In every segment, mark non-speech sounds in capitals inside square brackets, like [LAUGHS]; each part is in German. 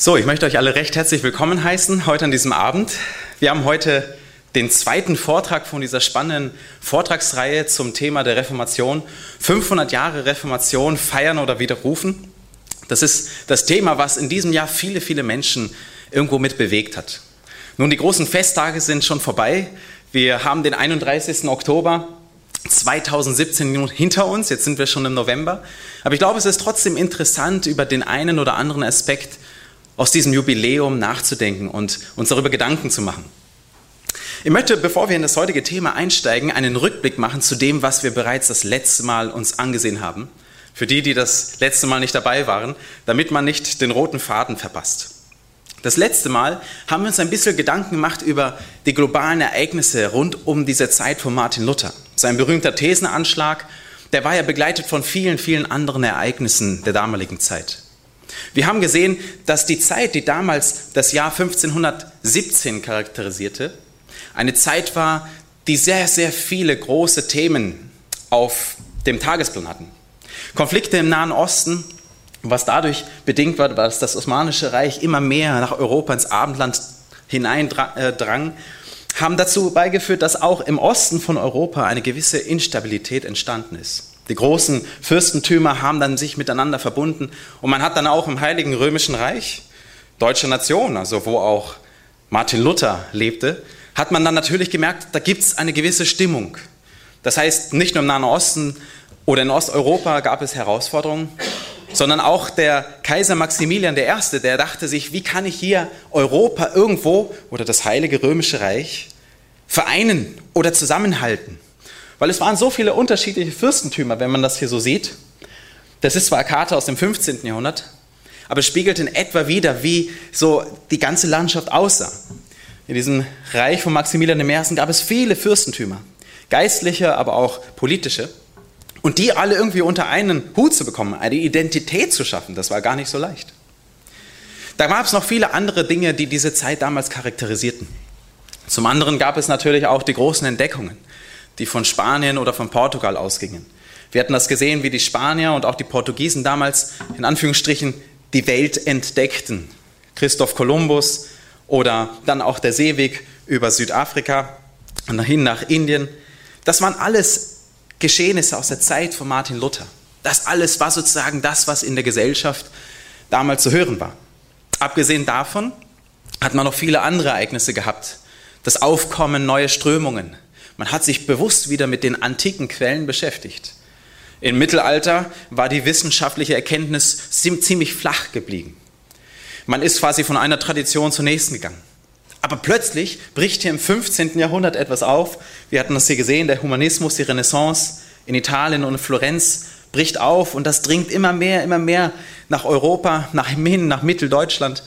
So, ich möchte euch alle recht herzlich willkommen heißen heute an diesem Abend. Wir haben heute den zweiten Vortrag von dieser spannenden Vortragsreihe zum Thema der Reformation. 500 Jahre Reformation feiern oder widerrufen. Das ist das Thema, was in diesem Jahr viele, viele Menschen irgendwo mit bewegt hat. Nun, die großen Festtage sind schon vorbei. Wir haben den 31. Oktober 2017 hinter uns. Jetzt sind wir schon im November. Aber ich glaube, es ist trotzdem interessant, über den einen oder anderen Aspekt aus diesem Jubiläum nachzudenken und uns darüber Gedanken zu machen. Ich möchte, bevor wir in das heutige Thema einsteigen, einen Rückblick machen zu dem, was wir bereits das letzte Mal uns angesehen haben. Für die, die das letzte Mal nicht dabei waren, damit man nicht den roten Faden verpasst. Das letzte Mal haben wir uns ein bisschen Gedanken gemacht über die globalen Ereignisse rund um diese Zeit von Martin Luther. Sein berühmter Thesenanschlag, der war ja begleitet von vielen, vielen anderen Ereignissen der damaligen Zeit. Wir haben gesehen, dass die Zeit, die damals das Jahr 1517 charakterisierte, eine Zeit war, die sehr, sehr viele große Themen auf dem Tagesplan hatten. Konflikte im Nahen Osten, was dadurch bedingt war, dass das Osmanische Reich immer mehr nach Europa ins Abendland hineindrang, haben dazu beigeführt, dass auch im Osten von Europa eine gewisse Instabilität entstanden ist. Die großen Fürstentümer haben dann sich miteinander verbunden und man hat dann auch im Heiligen Römischen Reich, deutsche Nation, also wo auch Martin Luther lebte, hat man dann natürlich gemerkt, da gibt es eine gewisse Stimmung. Das heißt, nicht nur im Nahen Osten oder in Osteuropa gab es Herausforderungen, sondern auch der Kaiser Maximilian I., der dachte sich, wie kann ich hier Europa irgendwo oder das Heilige Römische Reich vereinen oder zusammenhalten? Weil es waren so viele unterschiedliche Fürstentümer, wenn man das hier so sieht. Das ist zwar eine Karte aus dem 15. Jahrhundert, aber es spiegelt in etwa wieder, wie so die ganze Landschaft aussah. In diesem Reich von Maximilian I. gab es viele Fürstentümer, geistliche, aber auch politische. Und die alle irgendwie unter einen Hut zu bekommen, eine Identität zu schaffen, das war gar nicht so leicht. Da gab es noch viele andere Dinge, die diese Zeit damals charakterisierten. Zum anderen gab es natürlich auch die großen Entdeckungen die von Spanien oder von Portugal ausgingen. Wir hatten das gesehen, wie die Spanier und auch die Portugiesen damals in Anführungsstrichen die Welt entdeckten. Christoph Kolumbus oder dann auch der Seeweg über Südafrika und hin nach Indien. Das waren alles Geschehnisse aus der Zeit von Martin Luther. Das alles war sozusagen das, was in der Gesellschaft damals zu hören war. Abgesehen davon hat man noch viele andere Ereignisse gehabt. Das Aufkommen neuer Strömungen, man hat sich bewusst wieder mit den antiken Quellen beschäftigt. Im Mittelalter war die wissenschaftliche Erkenntnis ziemlich flach geblieben. Man ist quasi von einer Tradition zur nächsten gegangen. Aber plötzlich bricht hier im 15. Jahrhundert etwas auf. Wir hatten das hier gesehen, der Humanismus, die Renaissance in Italien und Florenz bricht auf und das dringt immer mehr, immer mehr nach Europa, nach hin, nach Mitteldeutschland.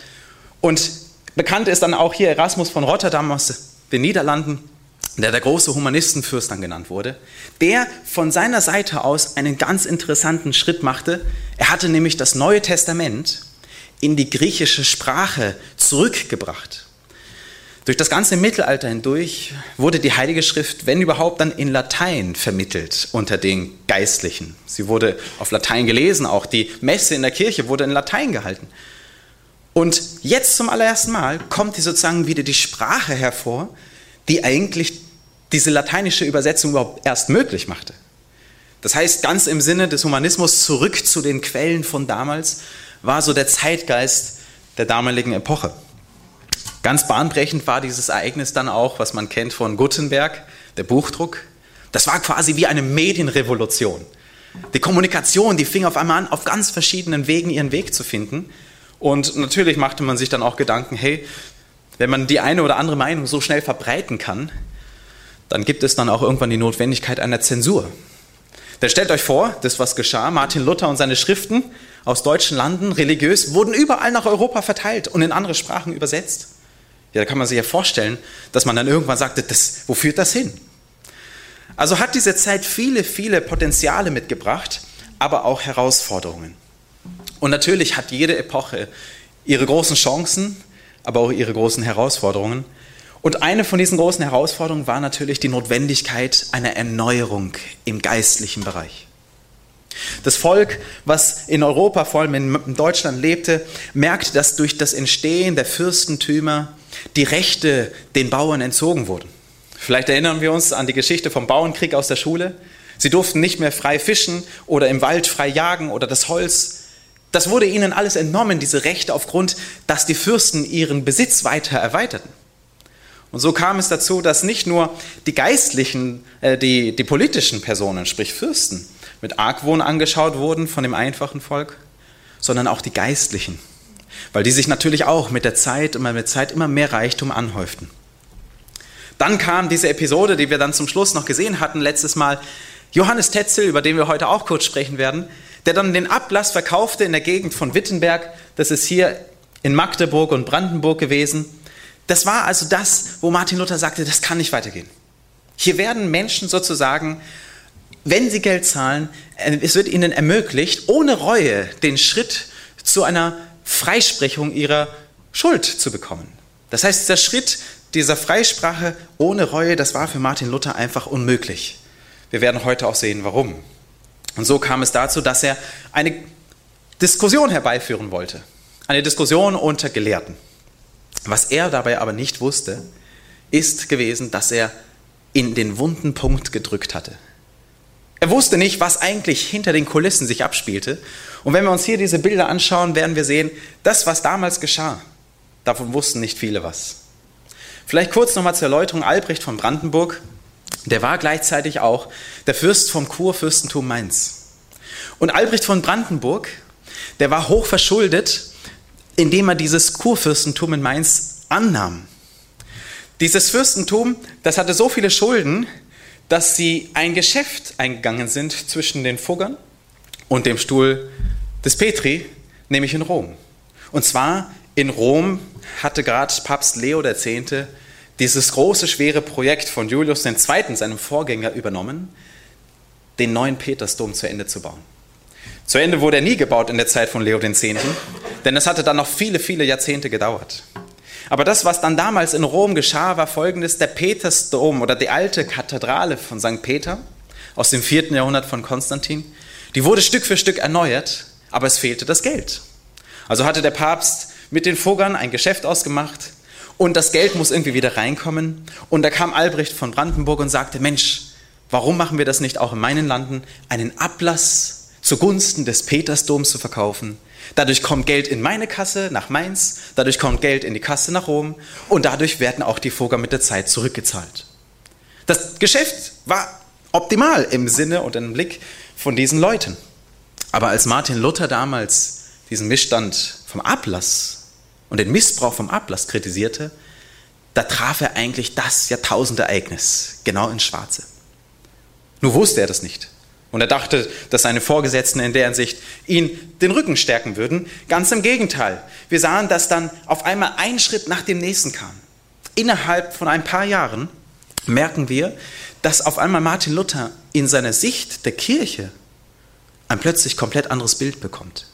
Und bekannt ist dann auch hier Erasmus von Rotterdam aus den Niederlanden, der der große Humanistenfürst dann genannt wurde, der von seiner Seite aus einen ganz interessanten Schritt machte. Er hatte nämlich das Neue Testament in die griechische Sprache zurückgebracht. Durch das ganze Mittelalter hindurch wurde die Heilige Schrift, wenn überhaupt, dann in Latein vermittelt unter den Geistlichen. Sie wurde auf Latein gelesen, auch die Messe in der Kirche wurde in Latein gehalten. Und jetzt zum allerersten Mal kommt hier sozusagen wieder die Sprache hervor, die eigentlich diese lateinische Übersetzung überhaupt erst möglich machte. Das heißt, ganz im Sinne des Humanismus zurück zu den Quellen von damals war so der Zeitgeist der damaligen Epoche. Ganz bahnbrechend war dieses Ereignis dann auch, was man kennt von Gutenberg, der Buchdruck. Das war quasi wie eine Medienrevolution. Die Kommunikation, die fing auf einmal an, auf ganz verschiedenen Wegen ihren Weg zu finden. Und natürlich machte man sich dann auch Gedanken, hey, wenn man die eine oder andere Meinung so schnell verbreiten kann, dann gibt es dann auch irgendwann die Notwendigkeit einer Zensur. Denn stellt euch vor, das was geschah, Martin Luther und seine Schriften aus deutschen Landen, religiös, wurden überall nach Europa verteilt und in andere Sprachen übersetzt. Ja, da kann man sich ja vorstellen, dass man dann irgendwann sagte, das, wo führt das hin? Also hat diese Zeit viele, viele Potenziale mitgebracht, aber auch Herausforderungen. Und natürlich hat jede Epoche ihre großen Chancen, aber auch ihre großen Herausforderungen. Und eine von diesen großen Herausforderungen war natürlich die Notwendigkeit einer Erneuerung im geistlichen Bereich. Das Volk, was in Europa, vor allem in Deutschland lebte, merkte, dass durch das Entstehen der Fürstentümer die Rechte den Bauern entzogen wurden. Vielleicht erinnern wir uns an die Geschichte vom Bauernkrieg aus der Schule. Sie durften nicht mehr frei fischen oder im Wald frei jagen oder das Holz. Das wurde ihnen alles entnommen, diese Rechte, aufgrund, dass die Fürsten ihren Besitz weiter erweiterten. Und so kam es dazu, dass nicht nur die geistlichen, äh, die, die politischen Personen, sprich Fürsten, mit Argwohn angeschaut wurden von dem einfachen Volk, sondern auch die geistlichen, weil die sich natürlich auch mit der Zeit und mit Zeit immer mehr Reichtum anhäuften. Dann kam diese Episode, die wir dann zum Schluss noch gesehen hatten, letztes Mal. Johannes Tetzel, über den wir heute auch kurz sprechen werden, der dann den Ablass verkaufte in der Gegend von Wittenberg. Das ist hier in Magdeburg und Brandenburg gewesen. Das war also das, wo Martin Luther sagte, das kann nicht weitergehen. Hier werden Menschen sozusagen, wenn sie Geld zahlen, äh, es wird ihnen ermöglicht, ohne Reue den Schritt zu einer Freisprechung ihrer Schuld zu bekommen. Das heißt, dieser Schritt dieser Freisprache ohne Reue, das war für Martin Luther einfach unmöglich. Wir werden heute auch sehen, warum. Und so kam es dazu, dass er eine Diskussion herbeiführen wollte. Eine Diskussion unter Gelehrten. Was er dabei aber nicht wusste, ist gewesen, dass er in den wunden Punkt gedrückt hatte. Er wusste nicht, was eigentlich hinter den Kulissen sich abspielte. Und wenn wir uns hier diese Bilder anschauen, werden wir sehen, das, was damals geschah, davon wussten nicht viele was. Vielleicht kurz nochmal zur Erläuterung. Albrecht von Brandenburg, der war gleichzeitig auch der Fürst vom Kurfürstentum Mainz. Und Albrecht von Brandenburg, der war hoch verschuldet, indem er dieses Kurfürstentum in Mainz annahm. Dieses Fürstentum, das hatte so viele Schulden, dass sie ein Geschäft eingegangen sind zwischen den Fuggern und dem Stuhl des Petri, nämlich in Rom. Und zwar in Rom hatte gerade Papst Leo X dieses große, schwere Projekt von Julius II., seinem Vorgänger, übernommen, den neuen Petersdom zu Ende zu bauen. Zu Ende wurde er nie gebaut in der Zeit von Leo X., denn es hatte dann noch viele, viele Jahrzehnte gedauert. Aber das, was dann damals in Rom geschah, war folgendes: Der Petersdom oder die alte Kathedrale von St. Peter aus dem vierten Jahrhundert von Konstantin, die wurde Stück für Stück erneuert, aber es fehlte das Geld. Also hatte der Papst mit den Fuggern ein Geschäft ausgemacht, und das Geld muss irgendwie wieder reinkommen. Und da kam Albrecht von Brandenburg und sagte, Mensch, warum machen wir das nicht auch in meinen Landen, einen Ablass zugunsten des Petersdoms zu verkaufen? Dadurch kommt Geld in meine Kasse nach Mainz, dadurch kommt Geld in die Kasse nach Rom und dadurch werden auch die Fugger mit der Zeit zurückgezahlt. Das Geschäft war optimal im Sinne und im Blick von diesen Leuten. Aber als Martin Luther damals diesen Missstand vom Ablass und den Missbrauch vom Ablass kritisierte, da traf er eigentlich das Jahrtausendereignis genau ins Schwarze. Nur wusste er das nicht. Und er dachte, dass seine Vorgesetzten in der Hinsicht ihn den Rücken stärken würden. Ganz im Gegenteil. Wir sahen, dass dann auf einmal ein Schritt nach dem nächsten kam. Innerhalb von ein paar Jahren merken wir, dass auf einmal Martin Luther in seiner Sicht der Kirche ein plötzlich komplett anderes Bild bekommt.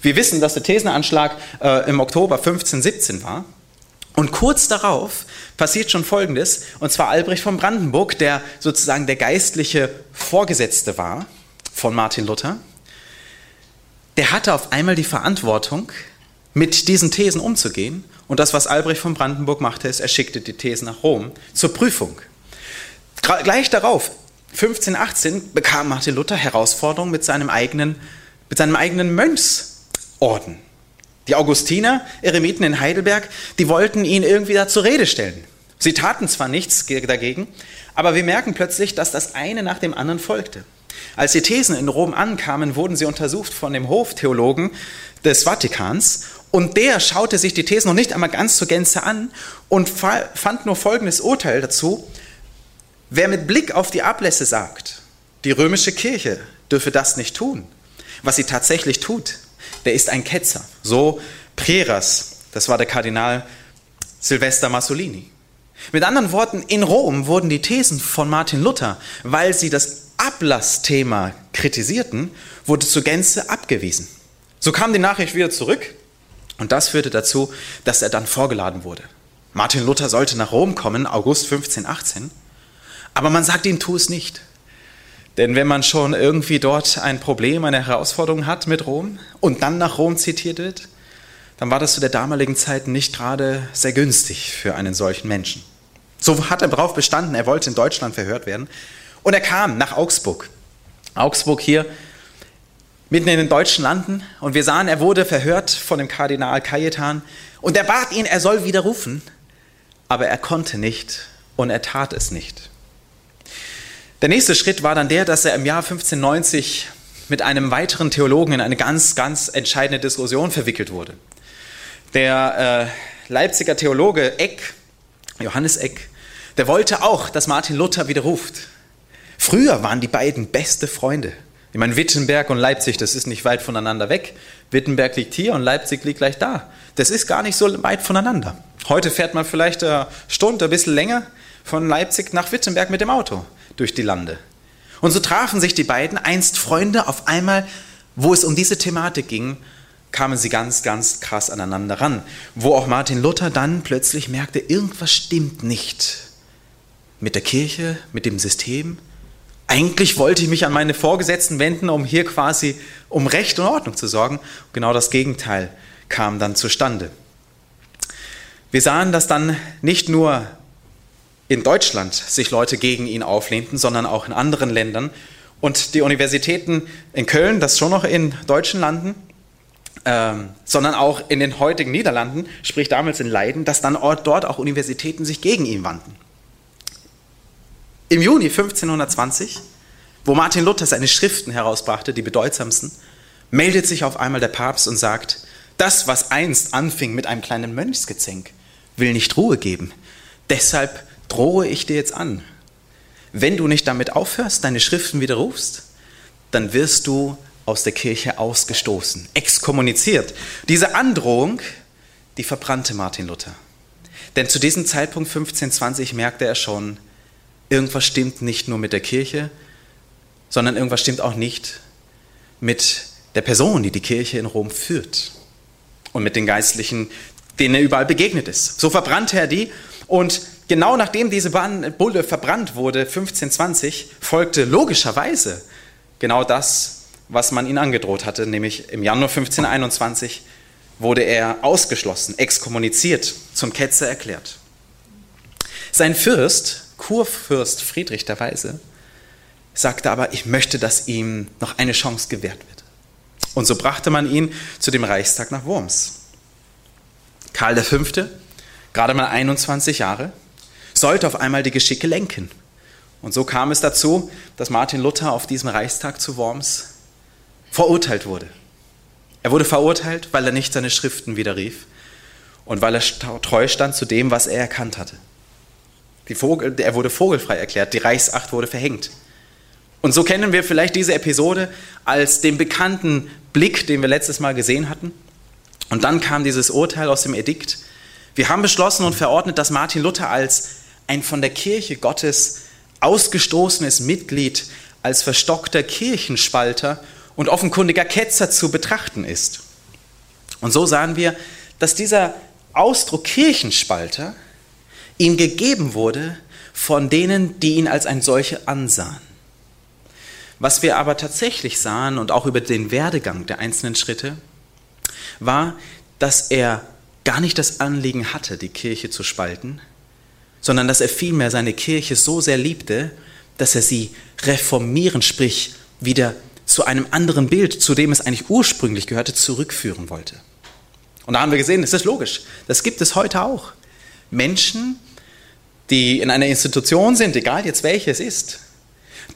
Wir wissen, dass der Thesenanschlag äh, im Oktober 1517 war. Und kurz darauf passiert schon Folgendes, und zwar Albrecht von Brandenburg, der sozusagen der geistliche Vorgesetzte war von Martin Luther, der hatte auf einmal die Verantwortung, mit diesen Thesen umzugehen. Und das, was Albrecht von Brandenburg machte, ist, er schickte die Thesen nach Rom zur Prüfung. Gleich darauf, 1518, bekam Martin Luther Herausforderungen mit seinem eigenen, mit seinem eigenen Mönchs Orden. Die Augustiner, Eremiten in Heidelberg, die wollten ihn irgendwie da zur Rede stellen. Sie taten zwar nichts dagegen, aber wir merken plötzlich, dass das eine nach dem anderen folgte. Als die Thesen in Rom ankamen, wurden sie untersucht von dem Hoftheologen des Vatikans und der schaute sich die Thesen noch nicht einmal ganz zur Gänze an und fand nur folgendes Urteil dazu. Wer mit Blick auf die Ablässe sagt, die römische Kirche dürfe das nicht tun, was sie tatsächlich tut, der ist ein Ketzer. So Preras, das war der Kardinal Silvester Massolini. Mit anderen Worten, in Rom wurden die Thesen von Martin Luther, weil sie das Ablassthema kritisierten, wurde zur Gänze abgewiesen. So kam die Nachricht wieder zurück und das führte dazu, dass er dann vorgeladen wurde. Martin Luther sollte nach Rom kommen, August 1518, aber man sagte ihm, tu es nicht. Denn wenn man schon irgendwie dort ein Problem, eine Herausforderung hat mit Rom und dann nach Rom zitiert wird, dann war das zu der damaligen Zeit nicht gerade sehr günstig für einen solchen Menschen. So hat er darauf bestanden, er wollte in Deutschland verhört werden. Und er kam nach Augsburg. Augsburg hier mitten in den deutschen Landen. Und wir sahen, er wurde verhört von dem Kardinal Cajetan. Und er bat ihn, er soll widerrufen. Aber er konnte nicht und er tat es nicht. Der nächste Schritt war dann der, dass er im Jahr 1590 mit einem weiteren Theologen in eine ganz, ganz entscheidende Diskussion verwickelt wurde. Der äh, Leipziger Theologe Eck, Johannes Eck, der wollte auch, dass Martin Luther widerruft. Früher waren die beiden beste Freunde. Ich meine, Wittenberg und Leipzig, das ist nicht weit voneinander weg. Wittenberg liegt hier und Leipzig liegt gleich da. Das ist gar nicht so weit voneinander. Heute fährt man vielleicht eine Stunde, ein bisschen länger von Leipzig nach Wittenberg mit dem Auto durch die Lande. Und so trafen sich die beiden, einst Freunde, auf einmal, wo es um diese Thematik ging, kamen sie ganz, ganz krass aneinander ran. Wo auch Martin Luther dann plötzlich merkte, irgendwas stimmt nicht mit der Kirche, mit dem System. Eigentlich wollte ich mich an meine Vorgesetzten wenden, um hier quasi um Recht und Ordnung zu sorgen. Genau das Gegenteil kam dann zustande. Wir sahen, dass dann nicht nur in Deutschland sich Leute gegen ihn auflehnten, sondern auch in anderen Ländern. Und die Universitäten in Köln, das schon noch in deutschen Landen, ähm, sondern auch in den heutigen Niederlanden, sprich damals in Leiden, dass dann dort auch Universitäten sich gegen ihn wandten. Im Juni 1520, wo Martin Luther seine Schriften herausbrachte, die bedeutsamsten, meldet sich auf einmal der Papst und sagt, das, was einst anfing mit einem kleinen Mönchsgezänk, will nicht Ruhe geben. Deshalb drohe ich dir jetzt an. Wenn du nicht damit aufhörst, deine Schriften widerrufst, dann wirst du aus der Kirche ausgestoßen, exkommuniziert. Diese Androhung, die verbrannte Martin Luther. Denn zu diesem Zeitpunkt 1520 merkte er schon, irgendwas stimmt nicht nur mit der Kirche, sondern irgendwas stimmt auch nicht mit der Person, die die Kirche in Rom führt und mit den Geistlichen, denen er überall begegnet ist. So verbrannte er die und genau nachdem diese Bulle verbrannt wurde, 1520, folgte logischerweise genau das, was man ihn angedroht hatte, nämlich im Januar 1521 wurde er ausgeschlossen, exkommuniziert, zum Ketzer erklärt. Sein Fürst, Kurfürst Friedrich der Weise, sagte aber, ich möchte, dass ihm noch eine Chance gewährt wird. Und so brachte man ihn zu dem Reichstag nach Worms. Karl V., gerade mal 21 Jahre, sollte auf einmal die Geschicke lenken. Und so kam es dazu, dass Martin Luther auf diesem Reichstag zu Worms verurteilt wurde. Er wurde verurteilt, weil er nicht seine Schriften widerrief und weil er treu stand zu dem, was er erkannt hatte. Vogel, er wurde vogelfrei erklärt, die Reichsacht wurde verhängt. Und so kennen wir vielleicht diese Episode als den bekannten Blick, den wir letztes Mal gesehen hatten. Und dann kam dieses Urteil aus dem Edikt. Wir haben beschlossen und verordnet, dass Martin Luther als ein von der Kirche Gottes ausgestoßenes Mitglied, als verstockter Kirchenspalter und offenkundiger Ketzer zu betrachten ist. Und so sahen wir, dass dieser Ausdruck Kirchenspalter ihm gegeben wurde von denen, die ihn als ein solcher ansahen. Was wir aber tatsächlich sahen und auch über den Werdegang der einzelnen Schritte, war, dass er gar nicht das Anliegen hatte, die Kirche zu spalten, sondern dass er vielmehr seine Kirche so sehr liebte, dass er sie reformieren, sprich wieder zu einem anderen Bild, zu dem es eigentlich ursprünglich gehörte, zurückführen wollte. Und da haben wir gesehen, das ist logisch. Das gibt es heute auch. Menschen, die in einer Institution sind, egal jetzt welche es ist,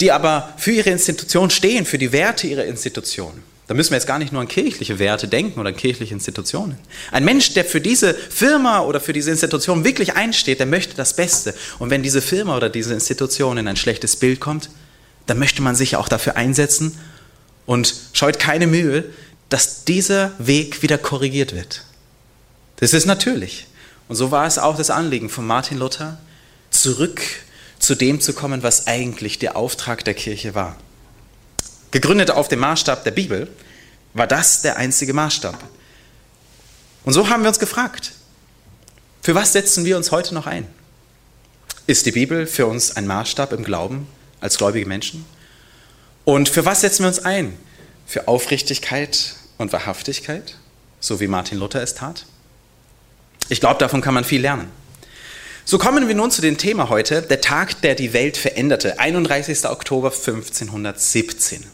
die aber für ihre Institution stehen, für die Werte ihrer Institution. Da müssen wir jetzt gar nicht nur an kirchliche Werte denken oder an kirchliche Institutionen. Ein Mensch, der für diese Firma oder für diese Institution wirklich einsteht, der möchte das Beste. Und wenn diese Firma oder diese Institution in ein schlechtes Bild kommt, dann möchte man sich auch dafür einsetzen und scheut keine Mühe, dass dieser Weg wieder korrigiert wird. Das ist natürlich. Und so war es auch das Anliegen von Martin Luther, zurück zu dem zu kommen, was eigentlich der Auftrag der Kirche war. Gegründet auf dem Maßstab der Bibel, war das der einzige Maßstab. Und so haben wir uns gefragt, für was setzen wir uns heute noch ein? Ist die Bibel für uns ein Maßstab im Glauben als gläubige Menschen? Und für was setzen wir uns ein? Für Aufrichtigkeit und Wahrhaftigkeit, so wie Martin Luther es tat? Ich glaube, davon kann man viel lernen. So kommen wir nun zu dem Thema heute, der Tag, der die Welt veränderte, 31. Oktober 1517.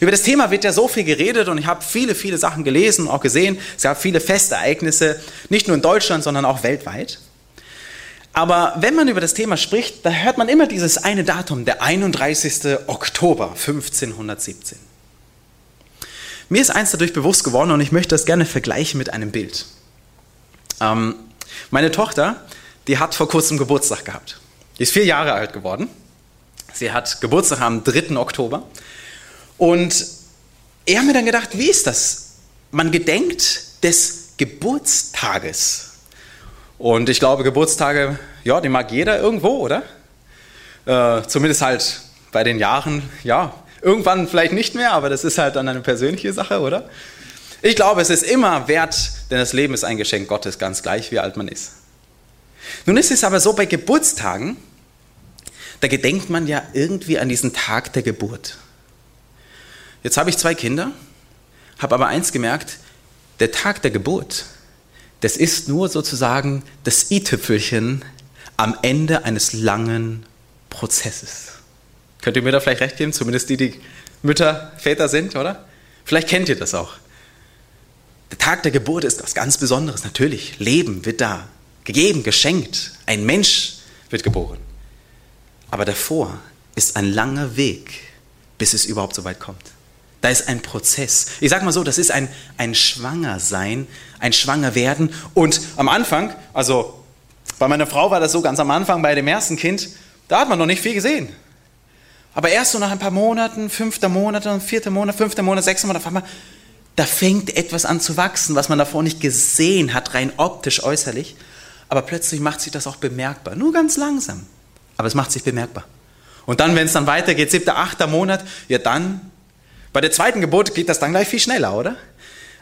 Über das Thema wird ja so viel geredet und ich habe viele, viele Sachen gelesen und auch gesehen. Es gab viele Festereignisse, nicht nur in Deutschland, sondern auch weltweit. Aber wenn man über das Thema spricht, da hört man immer dieses eine Datum, der 31. Oktober 1517. Mir ist eins dadurch bewusst geworden und ich möchte das gerne vergleichen mit einem Bild. Ähm, meine Tochter, die hat vor kurzem Geburtstag gehabt. Die ist vier Jahre alt geworden. Sie hat Geburtstag am 3. Oktober. Und ich habe mir dann gedacht, wie ist das? Man gedenkt des Geburtstages. Und ich glaube, Geburtstage, ja, die mag jeder irgendwo, oder? Äh, zumindest halt bei den Jahren, ja, irgendwann vielleicht nicht mehr, aber das ist halt dann eine persönliche Sache, oder? Ich glaube, es ist immer wert, denn das Leben ist ein Geschenk Gottes, ganz gleich, wie alt man ist. Nun ist es aber so, bei Geburtstagen, da gedenkt man ja irgendwie an diesen Tag der Geburt. Jetzt habe ich zwei Kinder, habe aber eins gemerkt, der Tag der Geburt, das ist nur sozusagen das i-Tüpfelchen am Ende eines langen Prozesses. Könnt ihr mir da vielleicht recht geben? Zumindest die, die Mütter, Väter sind, oder? Vielleicht kennt ihr das auch. Der Tag der Geburt ist was ganz Besonderes. Natürlich, Leben wird da gegeben, geschenkt. Ein Mensch wird geboren. Aber davor ist ein langer Weg, bis es überhaupt so weit kommt. Da ist ein Prozess. Ich sage mal so, das ist ein, ein Schwangersein, ein Schwangerwerden. Und am Anfang, also bei meiner Frau war das so, ganz am Anfang bei dem ersten Kind, da hat man noch nicht viel gesehen. Aber erst so nach ein paar Monaten, fünfter Monat, vierter Monat, fünfter Monat, sechster Monat, auf einmal, da fängt etwas an zu wachsen, was man davor nicht gesehen hat, rein optisch, äußerlich. Aber plötzlich macht sich das auch bemerkbar. Nur ganz langsam. Aber es macht sich bemerkbar. Und dann, wenn es dann weitergeht, siebter, achter Monat, ja dann bei der zweiten Geburt geht das dann gleich viel schneller, oder?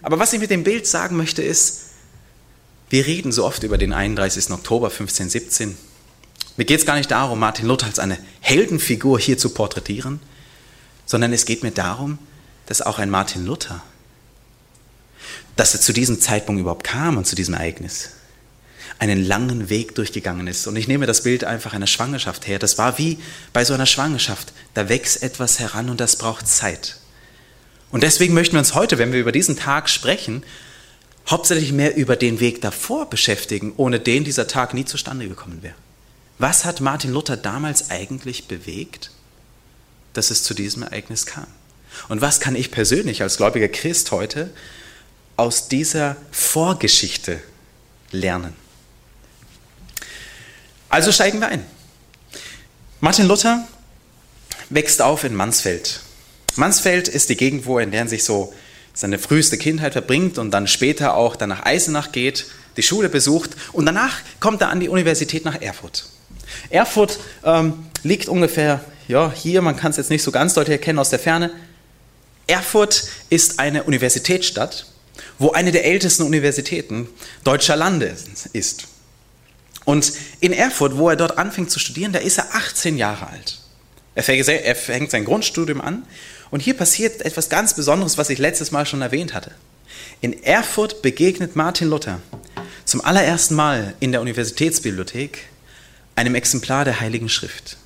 Aber was ich mit dem Bild sagen möchte ist, wir reden so oft über den 31. Oktober 1517. Mir geht es gar nicht darum, Martin Luther als eine Heldenfigur hier zu porträtieren, sondern es geht mir darum, dass auch ein Martin Luther, dass er zu diesem Zeitpunkt überhaupt kam und zu diesem Ereignis, einen langen Weg durchgegangen ist. Und ich nehme das Bild einfach einer Schwangerschaft her. Das war wie bei so einer Schwangerschaft. Da wächst etwas heran und das braucht Zeit. Und deswegen möchten wir uns heute, wenn wir über diesen Tag sprechen, hauptsächlich mehr über den Weg davor beschäftigen, ohne den dieser Tag nie zustande gekommen wäre. Was hat Martin Luther damals eigentlich bewegt, dass es zu diesem Ereignis kam? Und was kann ich persönlich als gläubiger Christ heute aus dieser Vorgeschichte lernen? Also steigen wir ein. Martin Luther wächst auf in Mansfeld. Mansfeld ist die Gegend, wo er in der sich so seine früheste Kindheit verbringt und dann später auch dann nach Eisenach geht, die Schule besucht und danach kommt er an die Universität nach Erfurt. Erfurt ähm, liegt ungefähr ja, hier, man kann es jetzt nicht so ganz deutlich erkennen aus der Ferne. Erfurt ist eine Universitätsstadt, wo eine der ältesten Universitäten deutscher Lande ist. Und in Erfurt, wo er dort anfängt zu studieren, da ist er 18 Jahre alt. Er fängt sein Grundstudium an und hier passiert etwas ganz Besonderes, was ich letztes Mal schon erwähnt hatte. In Erfurt begegnet Martin Luther zum allerersten Mal in der Universitätsbibliothek einem Exemplar der Heiligen Schrift.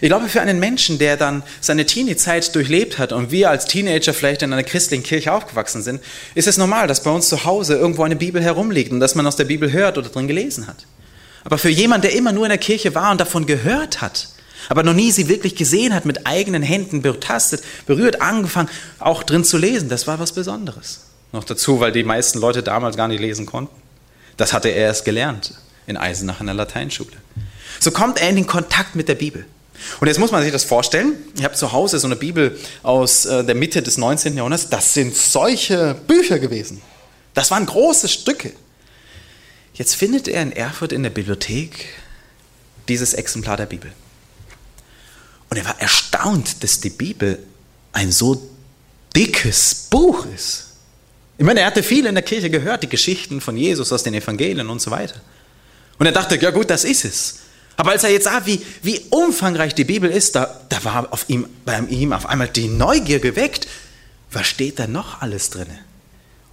Ich glaube, für einen Menschen, der dann seine Teenie-Zeit durchlebt hat und wir als Teenager vielleicht in einer christlichen Kirche aufgewachsen sind, ist es normal, dass bei uns zu Hause irgendwo eine Bibel herumliegt und dass man aus der Bibel hört oder drin gelesen hat. Aber für jemanden, der immer nur in der Kirche war und davon gehört hat, aber noch nie sie wirklich gesehen hat, mit eigenen Händen betastet, berührt, angefangen, auch drin zu lesen. Das war was Besonderes. Noch dazu, weil die meisten Leute damals gar nicht lesen konnten. Das hatte er erst gelernt in Eisenach in der Lateinschule. So kommt er in den Kontakt mit der Bibel. Und jetzt muss man sich das vorstellen. Ich habe zu Hause so eine Bibel aus äh, der Mitte des 19. Jahrhunderts. Das sind solche Bücher gewesen. Das waren große Stücke. Jetzt findet er in Erfurt in der Bibliothek dieses Exemplar der Bibel. Und er war erstaunt, dass die Bibel ein so dickes Buch ist. Ich meine, er hatte viel in der Kirche gehört, die Geschichten von Jesus aus den Evangelien und so weiter. Und er dachte, ja gut, das ist es. Aber als er jetzt sah, wie, wie umfangreich die Bibel ist, da, da war auf ihm, bei ihm auf einmal die Neugier geweckt. Was steht da noch alles drin?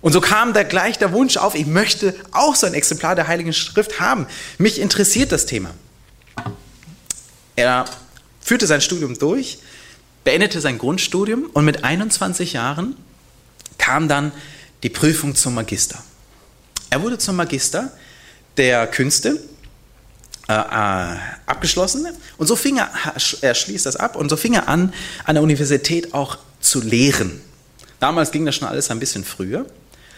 Und so kam da gleich der Wunsch auf, ich möchte auch so ein Exemplar der Heiligen Schrift haben. Mich interessiert das Thema. Er führte sein Studium durch, beendete sein Grundstudium und mit 21 Jahren kam dann die Prüfung zum Magister. Er wurde zum Magister der Künste äh, äh, abgeschlossen und so fing er, er schließt das ab und so fing er an, an der Universität auch zu lehren. Damals ging das schon alles ein bisschen früher.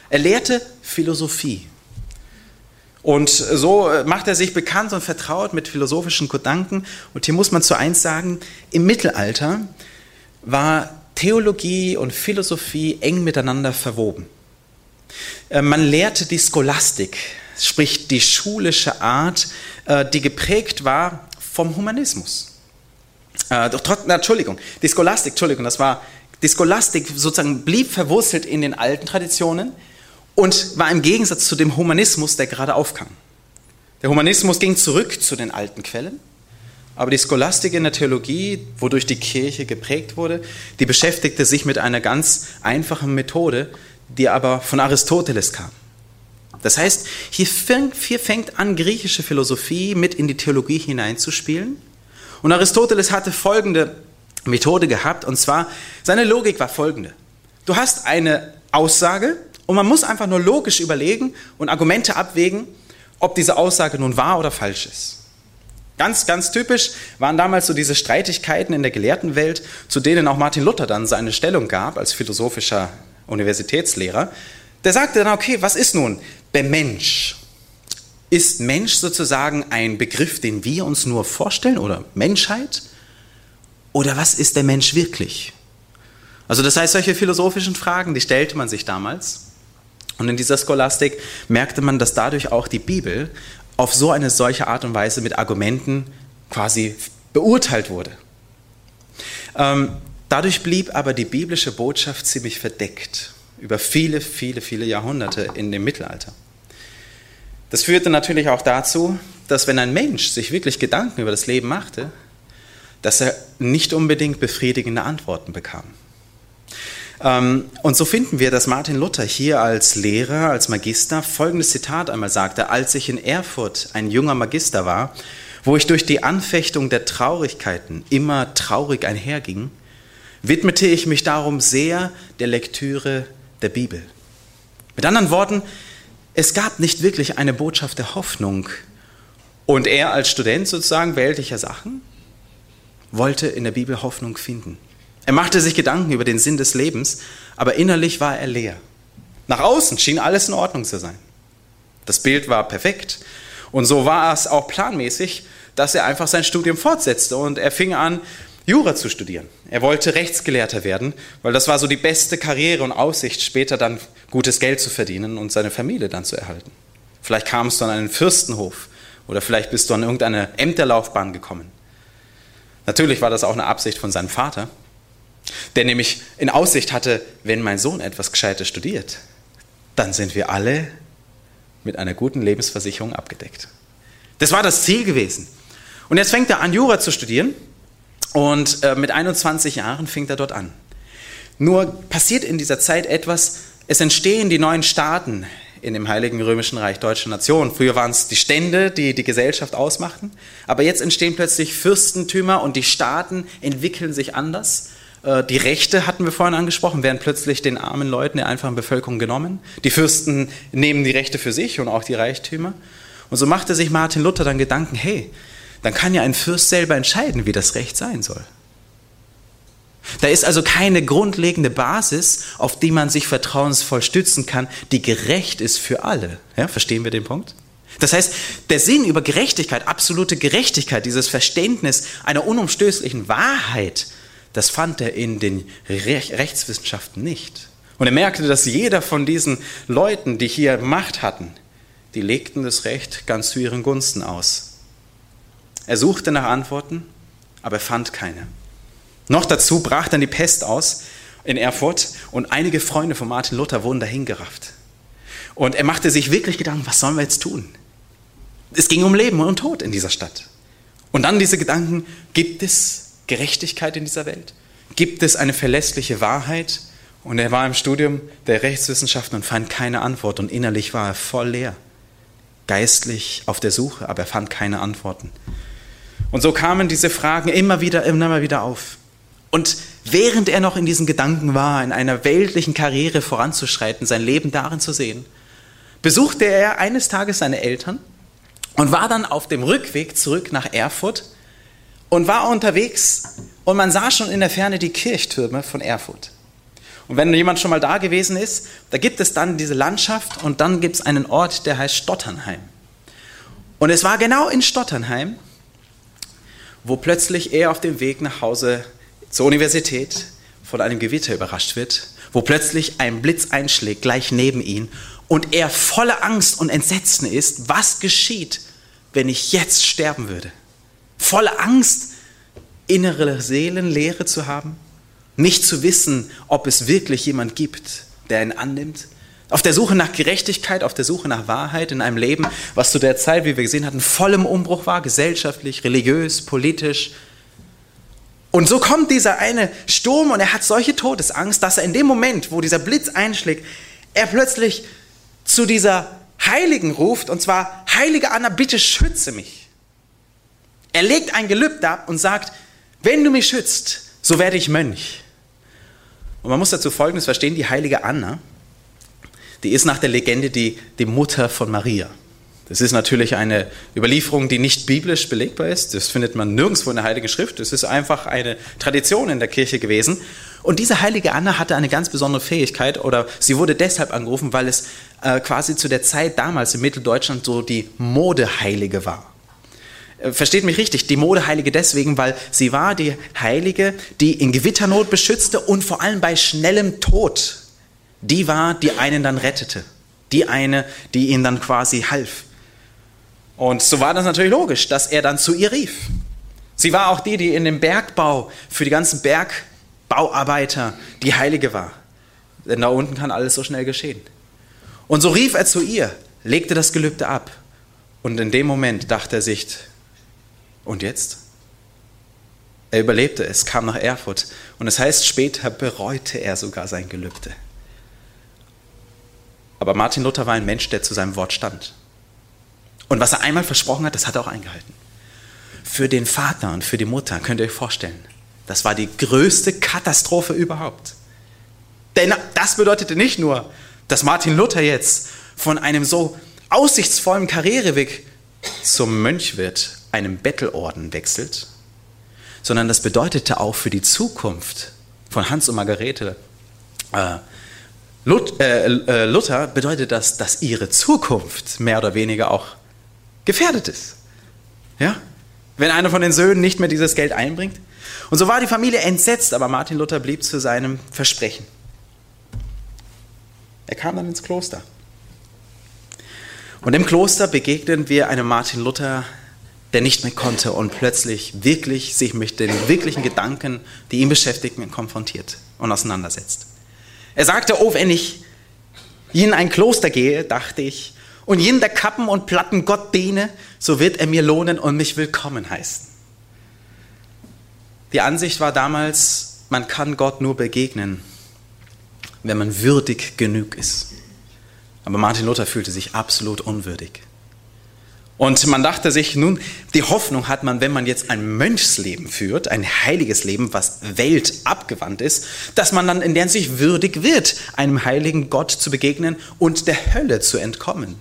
Er lehrte Philosophie. Und so macht er sich bekannt und vertraut mit philosophischen Gedanken. Und hier muss man zu eins sagen, im Mittelalter war Theologie und Philosophie eng miteinander verwoben. Äh, man lehrte die Scholastik, sprich die schulische Art, äh, die geprägt war vom Humanismus. Äh, Entschuldigung, die Scholastik, Entschuldigung, das war, die Scholastik sozusagen blieb verwurzelt in den alten Traditionen und war im Gegensatz zu dem Humanismus, der gerade aufkam. Der Humanismus ging zurück zu den alten Quellen, aber die Scholastik in der Theologie, wodurch die Kirche geprägt wurde, die beschäftigte sich mit einer ganz einfachen Methode, die aber von Aristoteles kam. Das heißt, hier fängt, hier fängt an, griechische Philosophie mit in die Theologie hineinzuspielen. Und Aristoteles hatte folgende Methode gehabt, und zwar, seine Logik war folgende. Du hast eine Aussage und man muss einfach nur logisch überlegen und Argumente abwägen, ob diese Aussage nun wahr oder falsch ist. Ganz, ganz typisch waren damals so diese Streitigkeiten in der Gelehrtenwelt, zu denen auch Martin Luther dann seine Stellung gab als philosophischer Universitätslehrer. Der sagte dann, okay, was ist nun der Mensch? Ist Mensch sozusagen ein Begriff, den wir uns nur vorstellen oder Menschheit? Oder was ist der Mensch wirklich? Also das heißt, solche philosophischen Fragen, die stellte man sich damals. Und in dieser Scholastik merkte man, dass dadurch auch die Bibel auf so eine solche Art und Weise mit Argumenten quasi beurteilt wurde. Ähm, dadurch blieb aber die biblische Botschaft ziemlich verdeckt über viele, viele, viele Jahrhunderte in dem Mittelalter. Das führte natürlich auch dazu, dass wenn ein Mensch sich wirklich Gedanken über das Leben machte, dass er nicht unbedingt befriedigende Antworten bekam. Ähm, und so finden wir, dass Martin Luther hier als Lehrer, als Magister folgendes Zitat einmal sagte, als ich in Erfurt ein junger Magister war, wo ich durch die Anfechtung der Traurigkeiten immer traurig einherging, widmete ich mich darum sehr der Lektüre der Bibel. Mit anderen Worten, es gab nicht wirklich eine Botschaft der Hoffnung. Und er als Student sozusagen weltlicher Sachen wollte in der Bibel Hoffnung finden. Er machte sich Gedanken über den Sinn des Lebens, aber innerlich war er leer. Nach außen schien alles in Ordnung zu sein. Das Bild war perfekt. Und so war es auch planmäßig, dass er einfach sein Studium fortsetzte und er fing an, Jura zu studieren. Er wollte Rechtsgelehrter werden, weil das war so die beste Karriere und Aussicht, später dann gutes Geld zu verdienen und seine Familie dann zu erhalten. Vielleicht kamst du an einen Fürstenhof oder vielleicht bist du an irgendeine Ämterlaufbahn gekommen. Natürlich war das auch eine Absicht von seinem Vater, der nämlich in Aussicht hatte, wenn mein Sohn etwas Gescheites studiert, dann sind wir alle mit einer guten Lebensversicherung abgedeckt. Das war das Ziel gewesen. Und jetzt fängt er an, Jura zu studieren und äh, mit 21 Jahren fing er dort an. Nur passiert in dieser Zeit etwas, es entstehen die neuen Staaten in dem Heiligen Römischen Reich Deutsche Nation. Früher waren es die Stände, die die Gesellschaft ausmachten, aber jetzt entstehen plötzlich Fürstentümer und die Staaten entwickeln sich anders. Äh, die Rechte hatten wir vorhin angesprochen, werden plötzlich den armen Leuten der einfachen Bevölkerung genommen. Die Fürsten nehmen die Rechte für sich und auch die Reichtümer. Und so machte sich Martin Luther dann Gedanken, hey, dann kann ja ein Fürst selber entscheiden, wie das Recht sein soll. Da ist also keine grundlegende Basis, auf die man sich vertrauensvoll stützen kann, die gerecht ist für alle. Ja, verstehen wir den Punkt? Das heißt, der Sinn über Gerechtigkeit, absolute Gerechtigkeit, dieses Verständnis einer unumstößlichen Wahrheit, das fand er in den Rechtswissenschaften nicht. Und er merkte, dass jeder von diesen Leuten, die hier Macht hatten, die legten das Recht ganz zu ihren Gunsten aus. Er suchte nach Antworten, aber er fand keine. Noch dazu brach dann die Pest aus in Erfurt und einige Freunde von Martin Luther wurden dahingerafft. Und er machte sich wirklich Gedanken, was sollen wir jetzt tun? Es ging um Leben und Tod in dieser Stadt. Und dann diese Gedanken, gibt es Gerechtigkeit in dieser Welt? Gibt es eine verlässliche Wahrheit? Und er war im Studium der Rechtswissenschaften und fand keine Antwort und innerlich war er voll leer. Geistlich auf der Suche, aber er fand keine Antworten. Und so kamen diese Fragen immer wieder, immer wieder auf. Und während er noch in diesen Gedanken war, in einer weltlichen Karriere voranzuschreiten, sein Leben darin zu sehen, besuchte er eines Tages seine Eltern und war dann auf dem Rückweg zurück nach Erfurt und war unterwegs und man sah schon in der Ferne die Kirchtürme von Erfurt. Und wenn jemand schon mal da gewesen ist, da gibt es dann diese Landschaft und dann gibt es einen Ort, der heißt Stotternheim. Und es war genau in Stotternheim, wo plötzlich er auf dem Weg nach Hause zur Universität von einem Gewitter überrascht wird, wo plötzlich ein Blitz einschlägt gleich neben ihn und er voller Angst und Entsetzen ist, was geschieht, wenn ich jetzt sterben würde? Voller Angst, innere Seelenlehre zu haben, nicht zu wissen, ob es wirklich jemand gibt, der ihn annimmt, auf der Suche nach Gerechtigkeit, auf der Suche nach Wahrheit in einem Leben, was zu der Zeit, wie wir gesehen hatten, voll im Umbruch war, gesellschaftlich, religiös, politisch, und so kommt dieser eine Sturm und er hat solche Todesangst, dass er in dem Moment, wo dieser Blitz einschlägt, er plötzlich zu dieser Heiligen ruft, und zwar, Heilige Anna, bitte schütze mich. Er legt ein Gelübde ab und sagt, wenn du mich schützt, so werde ich Mönch. Und man muss dazu Folgendes verstehen, die heilige Anna, die ist nach der Legende die, die Mutter von Maria. Das ist natürlich eine Überlieferung, die nicht biblisch belegbar ist. Das findet man nirgendwo in der Heiligen Schrift. Das ist einfach eine Tradition in der Kirche gewesen. Und diese heilige Anna hatte eine ganz besondere Fähigkeit oder sie wurde deshalb angerufen, weil es äh, quasi zu der Zeit damals in Mitteldeutschland so die Modeheilige war. Äh, versteht mich richtig, die Modeheilige deswegen, weil sie war die Heilige, die in Gewitternot beschützte und vor allem bei schnellem Tod. Die war, die einen dann rettete. Die eine, die ihnen dann quasi half. Und so war das natürlich logisch, dass er dann zu ihr rief. Sie war auch die, die in dem Bergbau für die ganzen Bergbauarbeiter die Heilige war. Denn da unten kann alles so schnell geschehen. Und so rief er zu ihr, legte das Gelübde ab. Und in dem Moment dachte er sich, und jetzt? Er überlebte es, kam nach Erfurt. Und es heißt, später bereute er sogar sein Gelübde. Aber Martin Luther war ein Mensch, der zu seinem Wort stand. Und was er einmal versprochen hat, das hat er auch eingehalten. Für den Vater und für die Mutter könnt ihr euch vorstellen, das war die größte Katastrophe überhaupt. Denn das bedeutete nicht nur, dass Martin Luther jetzt von einem so aussichtsvollen Karriereweg zum Mönch wird, einem Bettelorden wechselt, sondern das bedeutete auch für die Zukunft von Hans und Margarete äh, äh, äh, Luther bedeutet das, dass ihre Zukunft mehr oder weniger auch gefährdet ist. Ja? Wenn einer von den Söhnen nicht mehr dieses Geld einbringt. Und so war die Familie entsetzt, aber Martin Luther blieb zu seinem Versprechen. Er kam dann ins Kloster. Und im Kloster begegnen wir einem Martin Luther, der nicht mehr konnte und plötzlich wirklich sich mit den wirklichen Gedanken, die ihn beschäftigten, konfrontiert und auseinandersetzt. Er sagte, oh, wenn ich in ein Kloster gehe, dachte ich, und jeden der Kappen und Platten Gott diene, so wird er mir lohnen und mich willkommen heißen. Die Ansicht war damals, man kann Gott nur begegnen, wenn man würdig genug ist. Aber Martin Luther fühlte sich absolut unwürdig. Und man dachte sich, nun, die Hoffnung hat man, wenn man jetzt ein Mönchsleben führt, ein heiliges Leben, was weltabgewandt ist, dass man dann in der sich würdig wird, einem heiligen Gott zu begegnen und der Hölle zu entkommen.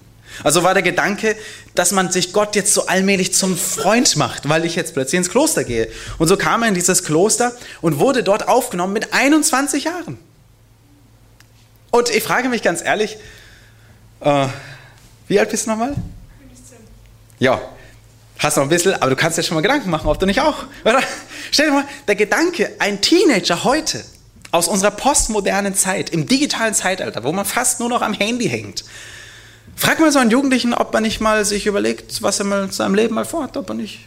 Also war der Gedanke, dass man sich Gott jetzt so allmählich zum Freund macht, weil ich jetzt plötzlich ins Kloster gehe. Und so kam er in dieses Kloster und wurde dort aufgenommen mit 21 Jahren. Und ich frage mich ganz ehrlich, äh, wie alt bist du nochmal? Ja, hast noch ein bisschen, aber du kannst dir schon mal Gedanken machen, ob du nicht auch, oder? Stell dir mal, der Gedanke, ein Teenager heute aus unserer postmodernen Zeit, im digitalen Zeitalter, wo man fast nur noch am Handy hängt, Frag mal so einen Jugendlichen, ob er nicht mal sich überlegt, was er mal in seinem Leben mal vorhat, ob er nicht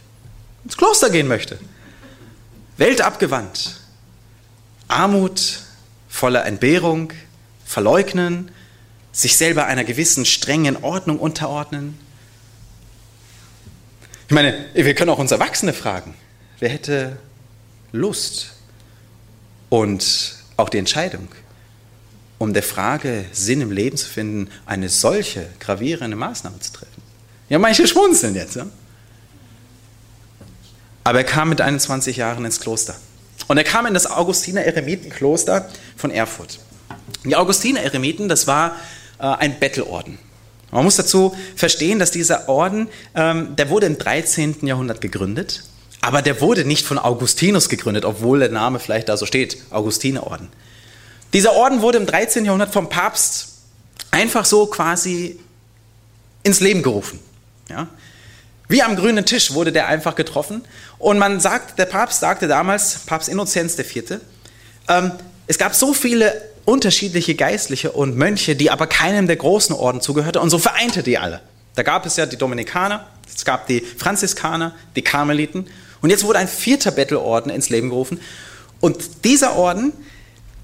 ins Kloster gehen möchte. Weltabgewandt. Armut, voller Entbehrung, verleugnen, sich selber einer gewissen strengen Ordnung unterordnen. Ich meine, wir können auch uns Erwachsene fragen, wer hätte Lust und auch die Entscheidung, um der Frage, Sinn im Leben zu finden, eine solche gravierende Maßnahme zu treffen. Ja, manche schmunzeln jetzt. Ja? Aber er kam mit 21 Jahren ins Kloster. Und er kam in das Augustiner Eremitenkloster von Erfurt. Die Augustiner Eremiten, das war äh, ein Bettelorden. Man muss dazu verstehen, dass dieser Orden, ähm, der wurde im 13. Jahrhundert gegründet, aber der wurde nicht von Augustinus gegründet, obwohl der Name vielleicht da so steht, Augustinerorden. Dieser Orden wurde im 13. Jahrhundert vom Papst einfach so quasi ins Leben gerufen. Ja? Wie am grünen Tisch wurde der einfach getroffen. Und man sagt, der Papst sagte damals, Papst Innozenz IV., ähm, es gab so viele unterschiedliche Geistliche und Mönche, die aber keinem der großen Orden zugehörten und so vereinte die alle. Da gab es ja die Dominikaner, es gab die Franziskaner, die Karmeliten und jetzt wurde ein vierter Bettelorden ins Leben gerufen und dieser Orden,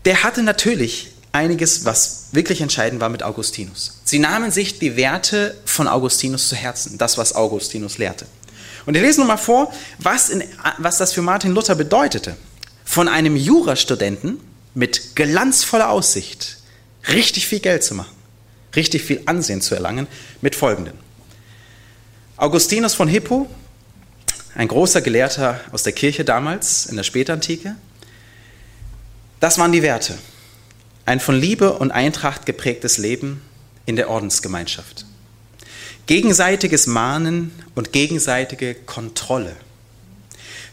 der hatte natürlich einiges, was wirklich entscheidend war mit Augustinus. Sie nahmen sich die Werte von Augustinus zu Herzen, das, was Augustinus lehrte. Und ich lese nochmal vor, was, in, was das für Martin Luther bedeutete. Von einem Jurastudenten mit glanzvoller Aussicht richtig viel Geld zu machen, richtig viel Ansehen zu erlangen, mit folgendem. Augustinus von Hippo, ein großer Gelehrter aus der Kirche damals, in der Spätantike, das waren die Werte. Ein von Liebe und Eintracht geprägtes Leben in der Ordensgemeinschaft. Gegenseitiges Mahnen und gegenseitige Kontrolle.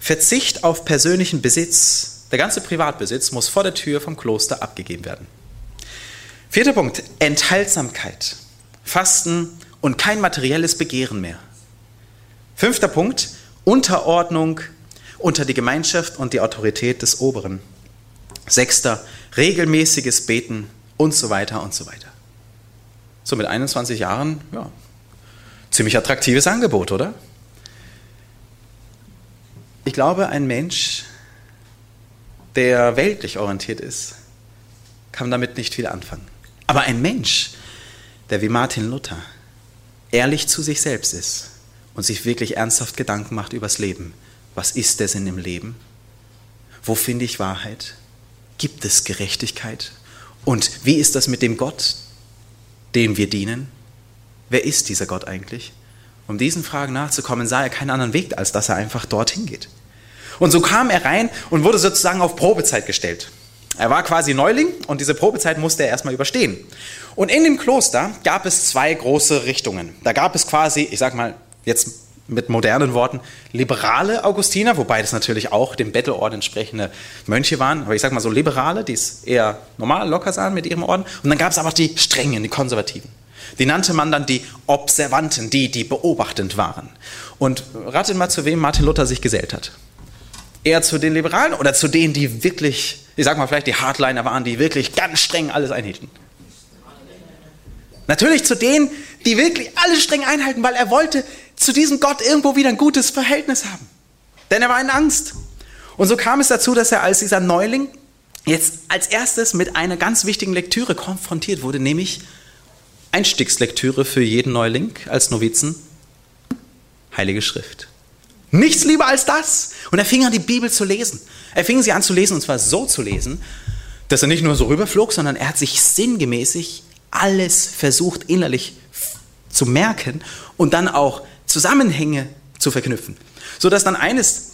Verzicht auf persönlichen Besitz. Der ganze Privatbesitz muss vor der Tür vom Kloster abgegeben werden. Vierter Punkt, Enthaltsamkeit. Fasten und kein materielles Begehren mehr. Fünfter Punkt, Unterordnung unter die Gemeinschaft und die Autorität des Oberen. Sechster, regelmäßiges Beten und so weiter und so weiter. So mit 21 Jahren, ja, ziemlich attraktives Angebot, oder? Ich glaube, ein Mensch, der weltlich orientiert ist, kann damit nicht viel anfangen. Aber ein Mensch, der wie Martin Luther ehrlich zu sich selbst ist und sich wirklich ernsthaft Gedanken macht übers Leben. Was ist der Sinn im Leben? Wo finde ich Wahrheit? Gibt es Gerechtigkeit? Und wie ist das mit dem Gott, dem wir dienen? Wer ist dieser Gott eigentlich? Um diesen Fragen nachzukommen, sah er keinen anderen Weg, als dass er einfach dorthin geht. Und so kam er rein und wurde sozusagen auf Probezeit gestellt. Er war quasi Neuling und diese Probezeit musste er erstmal überstehen. Und in dem Kloster gab es zwei große Richtungen. Da gab es quasi, ich sag mal, jetzt mit modernen Worten liberale Augustiner, wobei das natürlich auch dem Bettelorden entsprechende Mönche waren, aber ich sage mal so liberale, die es eher normal, locker sahen mit ihrem Orden. Und dann gab es aber die strengen, die konservativen. Die nannte man dann die Observanten, die, die beobachtend waren. Und ratet mal, zu wem Martin Luther sich gesellt hat. Eher zu den Liberalen oder zu denen, die wirklich, ich sag mal vielleicht die Hardliner waren, die wirklich ganz streng alles einhielten? Natürlich zu denen, die wirklich alles streng einhalten, weil er wollte zu diesem Gott irgendwo wieder ein gutes Verhältnis haben. Denn er war in Angst. Und so kam es dazu, dass er als dieser Neuling jetzt als erstes mit einer ganz wichtigen Lektüre konfrontiert wurde, nämlich Einstiegslektüre für jeden Neuling als Novizen, Heilige Schrift. Nichts lieber als das. Und er fing an, die Bibel zu lesen. Er fing sie an zu lesen, und zwar so zu lesen, dass er nicht nur so rüberflog, sondern er hat sich sinngemäßig alles versucht, innerlich zu merken und dann auch Zusammenhänge zu verknüpfen. So dass dann eines,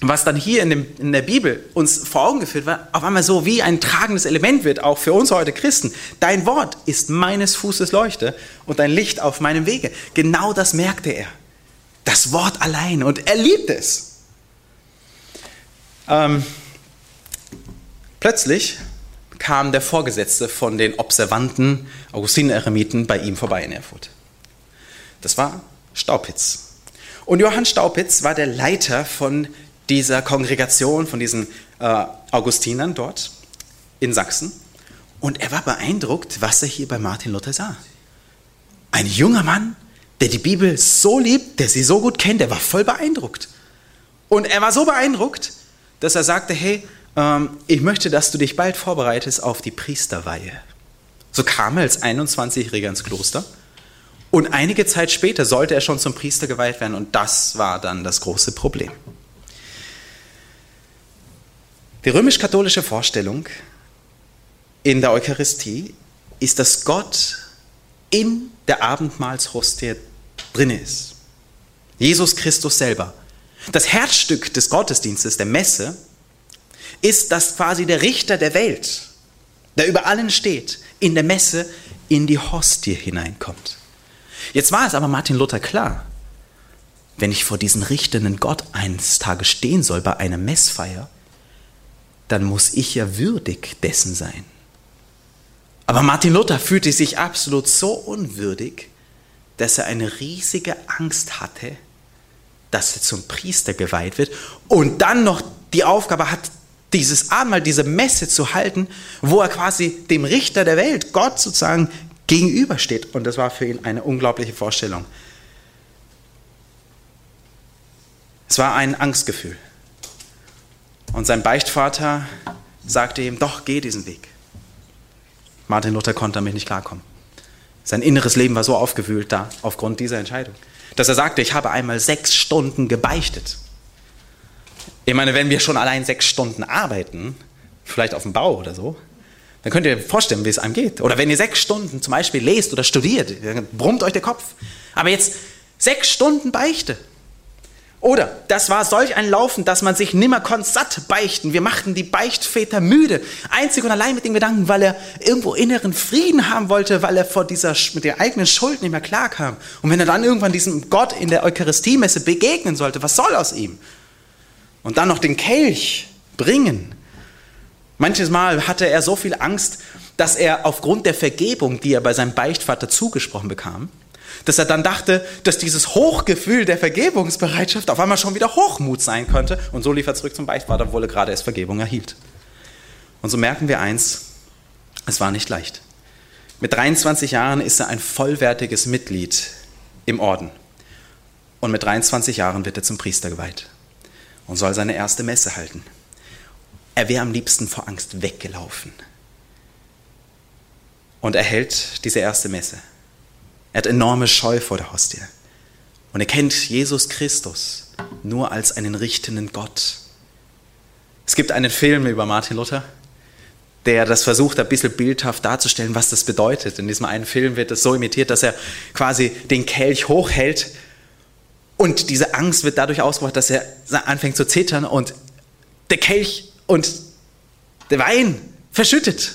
was dann hier in, dem, in der Bibel uns vor Augen geführt war, auf einmal so wie ein tragendes Element wird, auch für uns heute Christen. Dein Wort ist meines Fußes Leuchte und ein Licht auf meinem Wege. Genau das merkte er. Das Wort allein und er liebt es. Ähm, plötzlich kam der Vorgesetzte von den observanten Augustiner-Eremiten bei ihm vorbei in Erfurt. Das war Staupitz. Und Johann Staupitz war der Leiter von dieser Kongregation, von diesen äh, Augustinern dort in Sachsen. Und er war beeindruckt, was er hier bei Martin Luther sah. Ein junger Mann, der die Bibel so liebt, der sie so gut kennt, der war voll beeindruckt. Und er war so beeindruckt, dass er sagte, hey, ähm, ich möchte, dass du dich bald vorbereitest auf die Priesterweihe. So kam er als 21-Jähriger ins Kloster Und einige Zeit später sollte er schon zum Priester geweiht werden und das war dann das große Problem. Die römisch-katholische Vorstellung in der Eucharistie ist, dass Gott in der Abendmahlshostie drin ist. Jesus Christus selber. Das Herzstück des Gottesdienstes, der Messe, ist, dass quasi der Richter der Welt, der über allen steht, in der Messe in die Hostie hineinkommt. Jetzt war es aber Martin Luther klar, wenn ich vor diesem richtenden Gott eines Tages stehen soll bei einer Messfeier, dann muss ich ja würdig dessen sein. Aber Martin Luther fühlte sich absolut so unwürdig, dass er eine riesige Angst hatte, dass er zum Priester geweiht wird und dann noch die Aufgabe hat, dieses Abendmahl, diese Messe zu halten, wo er quasi dem Richter der Welt, Gott sozusagen, gegenübersteht. Und das war für ihn eine unglaubliche Vorstellung. Es war ein Angstgefühl. Und sein Beichtvater sagte ihm, doch, geh diesen Weg. Martin Luther konnte damit nicht klarkommen. Sein inneres Leben war so aufgewühlt da, aufgrund dieser Entscheidung, dass er sagte, ich habe einmal sechs Stunden gebeichtet. Ich meine, wenn wir schon allein sechs Stunden arbeiten, vielleicht auf dem Bau oder so, dann könnt ihr vorstellen, wie es einem geht. Oder wenn ihr sechs Stunden zum Beispiel lest oder studiert, dann brummt euch der Kopf. Aber jetzt sechs Stunden Beichte. Oder das war solch ein Laufen, dass man sich nimmer konnte satt beichten. Wir machten die Beichtväter müde. Einzig und allein mit dem Gedanken, weil er irgendwo inneren Frieden haben wollte, weil er vor dieser, mit der eigenen Schuld nicht mehr klarkam. Und wenn er dann irgendwann diesem Gott in der Eucharistiemesse begegnen sollte, was soll aus ihm? Und dann noch den Kelch bringen. Manches Mal hatte er so viel Angst, dass er aufgrund der Vergebung, die er bei seinem Beichtvater zugesprochen bekam, dass er dann dachte, dass dieses Hochgefühl der Vergebungsbereitschaft auf einmal schon wieder Hochmut sein könnte. Und so lief er zurück zum Beichtvater, obwohl er gerade erst Vergebung erhielt. Und so merken wir eins, es war nicht leicht. Mit 23 Jahren ist er ein vollwertiges Mitglied im Orden. Und mit 23 Jahren wird er zum Priester geweiht und soll seine erste Messe halten. Er wäre am liebsten vor Angst weggelaufen. Und er hält diese erste Messe. Er hat enorme Scheu vor der Hostie. Und er kennt Jesus Christus nur als einen richtenden Gott. Es gibt einen Film über Martin Luther, der das versucht, ein bisschen bildhaft darzustellen, was das bedeutet. In diesem einen Film wird es so imitiert, dass er quasi den Kelch hochhält und diese Angst wird dadurch ausgebracht, dass er anfängt zu zittern und der Kelch und der Wein verschüttet.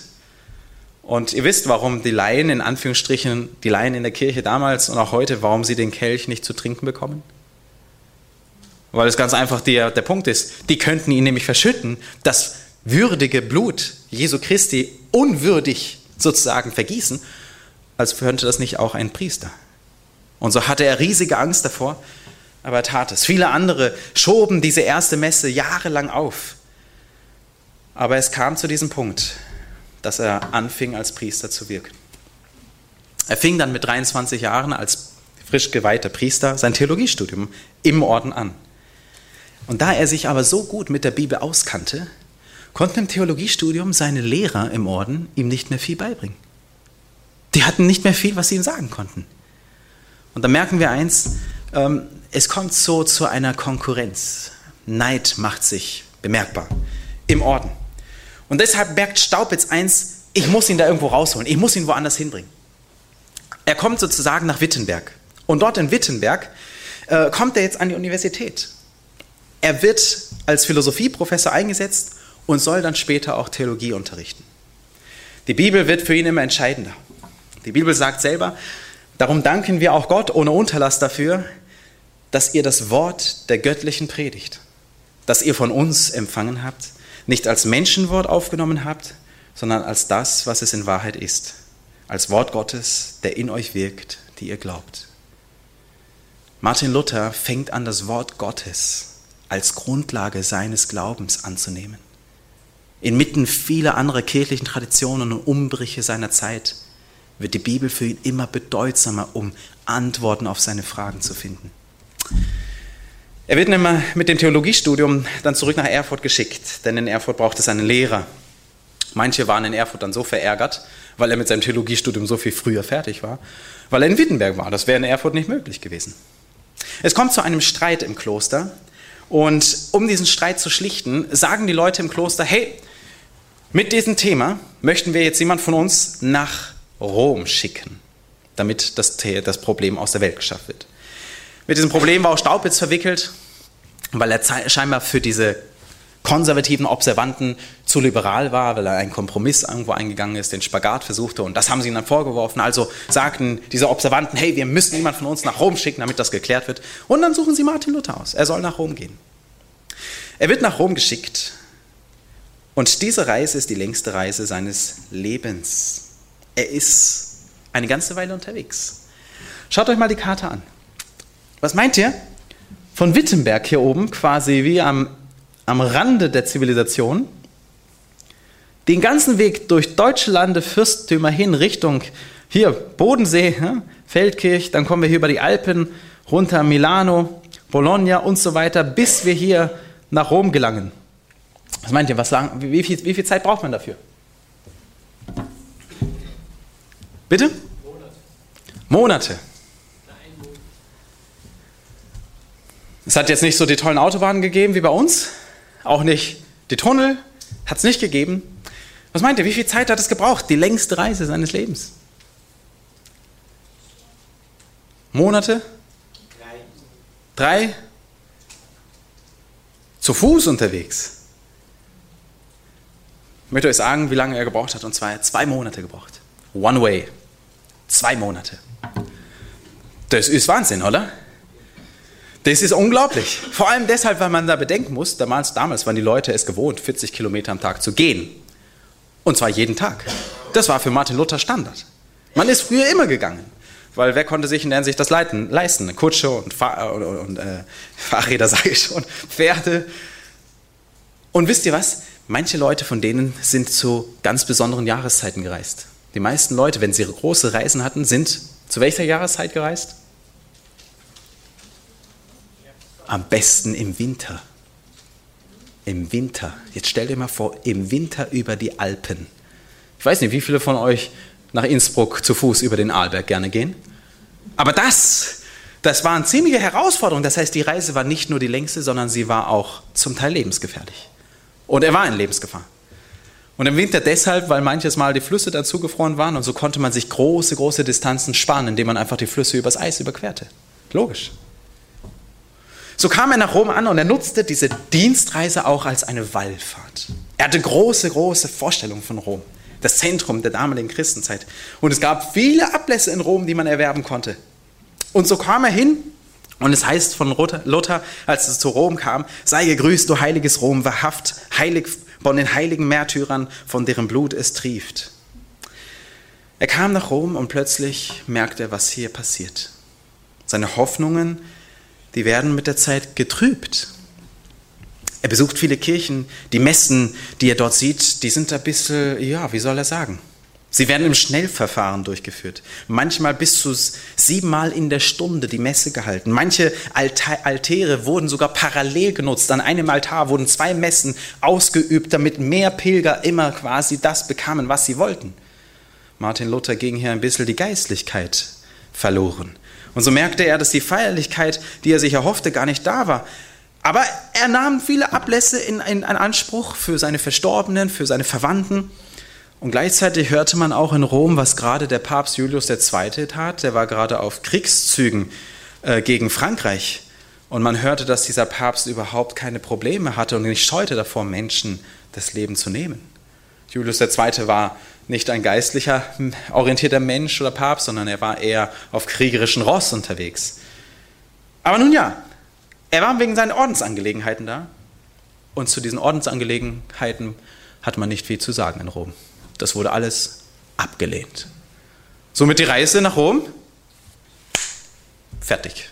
Und ihr wisst, warum die Laien, in Anführungsstrichen, die Laien in der Kirche damals und auch heute, warum sie den Kelch nicht zu trinken bekommen? Weil es ganz einfach der, der Punkt ist. Die könnten ihn nämlich verschütten, das würdige Blut Jesu Christi unwürdig sozusagen vergießen, als könnte das nicht auch ein Priester. Und so hatte er riesige Angst davor, aber er tat es. Viele andere schoben diese erste Messe jahrelang auf. Aber es kam zu diesem Punkt, dass er anfing, als Priester zu wirken. Er fing dann mit 23 Jahren als frisch geweihter Priester sein Theologiestudium im Orden an. Und da er sich aber so gut mit der Bibel auskannte, konnten im Theologiestudium seine Lehrer im Orden ihm nicht mehr viel beibringen. Die hatten nicht mehr viel, was sie ihm sagen konnten. Und da merken wir eins, ähm, es kommt so zu einer Konkurrenz. Neid macht sich bemerkbar im Orden. Und deshalb merkt Staubitz eins, ich muss ihn da irgendwo rausholen, ich muss ihn woanders hinbringen. Er kommt sozusagen nach Wittenberg. Und dort in Wittenberg äh, kommt er jetzt an die Universität. Er wird als Philosophieprofessor eingesetzt und soll dann später auch Theologie unterrichten. Die Bibel wird für ihn immer entscheidender. Die Bibel sagt selber, darum danken wir auch Gott ohne Unterlass dafür, dass ihr das Wort der göttlichen Predigt, das ihr von uns empfangen habt, nicht als Menschenwort aufgenommen habt, sondern als das, was es in Wahrheit ist, als Wort Gottes, der in euch wirkt, die ihr glaubt. Martin Luther fängt an, das Wort Gottes als Grundlage seines Glaubens anzunehmen. Inmitten vieler anderer kirchlichen Traditionen und Umbrüche seiner Zeit wird die Bibel für ihn immer bedeutsamer, um Antworten auf seine Fragen zu finden. Er wird nämlich mit dem Theologiestudium dann zurück nach Erfurt geschickt, denn in Erfurt braucht es einen Lehrer. Manche waren in Erfurt dann so verärgert, weil er mit seinem Theologiestudium so viel früher fertig war, weil er in Wittenberg war. Das wäre in Erfurt nicht möglich gewesen. Es kommt zu einem Streit im Kloster und um diesen Streit zu schlichten, sagen die Leute im Kloster, hey, mit diesem Thema möchten wir jetzt jemand von uns nach Rom schicken, damit das, das Problem aus der Welt geschafft wird. Mit diesem Problem war auch Staubitz verwickelt, weil er scheinbar für diese konservativen Observanten zu liberal war, weil er einen Kompromiss irgendwo eingegangen ist, den Spagat versuchte und das haben sie ihm dann vorgeworfen. Also sagten diese Observanten, hey, wir müssen jemand von uns nach Rom schicken, damit das geklärt wird. Und dann suchen sie Martin Luther aus. Er soll nach Rom gehen. Er wird nach Rom geschickt und diese Reise ist die längste Reise seines Lebens. Er ist eine ganze Weile unterwegs. Schaut euch mal die Karte an. Was meint ihr? Von Wittenberg hier oben, quasi wie am am Rande der Zivilisation, den ganzen Weg durch deutsche Lande, Fürstentümer hin Richtung hier Bodensee, Feldkirch, dann kommen wir hier über die Alpen runter Milano, Bologna und so weiter, bis wir hier nach Rom gelangen. Was meint ihr, was lang, wie, viel, wie viel Zeit braucht man dafür? Bitte? Monate. Monate. Es hat jetzt nicht so die tollen Autobahnen gegeben wie bei uns, auch nicht die Tunnel, hat es nicht gegeben. Was meint ihr, wie viel Zeit hat es gebraucht? Die längste Reise seines Lebens. Monate? Drei. Drei? Zu Fuß unterwegs. Ich möchte euch sagen, wie lange er gebraucht hat. Und zwar zwei Monate gebraucht. One way. Zwei Monate. Das ist Wahnsinn, oder? Das ist unglaublich. Vor allem deshalb, weil man da bedenken muss, damals, damals waren die Leute es gewohnt, 40 Kilometer am Tag zu gehen. Und zwar jeden Tag. Das war für Martin Luther Standard. Man ist früher immer gegangen. Weil wer konnte sich in der Hinsicht das leiten, leisten? Kutsche und, Fahr und, und äh, Fahrräder, [LAUGHS] sage ich schon, Pferde. Und wisst ihr was? Manche Leute von denen sind zu ganz besonderen Jahreszeiten gereist. Die meisten Leute, wenn sie große Reisen hatten, sind zu welcher Jahreszeit gereist? Am besten im Winter. Im Winter. Jetzt stell dir mal vor, im Winter über die Alpen. Ich weiß nicht, wie viele von euch nach Innsbruck zu Fuß über den Arlberg gerne gehen. Aber das, das war eine ziemliche Herausforderung. Das heißt, die Reise war nicht nur die längste, sondern sie war auch zum Teil lebensgefährlich. Und er war in Lebensgefahr. Und im Winter deshalb, weil manches Mal die Flüsse dazugefroren waren und so konnte man sich große, große Distanzen sparen, indem man einfach die Flüsse übers Eis überquerte. Logisch. So kam er nach Rom an und er nutzte diese Dienstreise auch als eine Wallfahrt. Er hatte große, große Vorstellungen von Rom, das Zentrum der damaligen Christenzeit. Und es gab viele Ablässe in Rom, die man erwerben konnte. Und so kam er hin und es heißt von Luther, als es zu Rom kam, sei gegrüßt, du heiliges Rom, wahrhaft, heilig von den heiligen Märtyrern, von deren Blut es trieft. Er kam nach Rom und plötzlich merkte er, was hier passiert. Seine Hoffnungen die werden mit der Zeit getrübt. Er besucht viele Kirchen. Die Messen, die er dort sieht, die sind ein bisschen, ja, wie soll er sagen? Sie werden im Schnellverfahren durchgeführt. Manchmal bis zu siebenmal in der Stunde die Messe gehalten. Manche Altäre wurden sogar parallel genutzt. An einem Altar wurden zwei Messen ausgeübt, damit mehr Pilger immer quasi das bekamen, was sie wollten. Martin Luther ging hier ein bisschen die Geistlichkeit verloren. Und so merkte er, dass die Feierlichkeit, die er sich erhoffte, gar nicht da war. Aber er nahm viele Ablässe in, in, Anspruch für seine Verstorbenen, für seine Verwandten. Und gleichzeitig hörte man auch in Rom, was gerade der Papst Julius II. tat. Der war gerade auf Kriegszügen äh, gegen Frankreich. Und man hörte, dass dieser Papst überhaupt keine Probleme hatte und nicht scheute davor, Menschen das Leben zu nehmen. Julius II. war nicht ein geistlicher orientierter Mensch oder Papst, sondern er war eher auf kriegerischen Ross unterwegs. Aber nun ja, er war wegen seinen Ordensangelegenheiten da. Und zu diesen Ordensangelegenheiten hat man nicht viel zu sagen in Rom. Das wurde alles abgelehnt. Somit die Reise nach Rom fertig.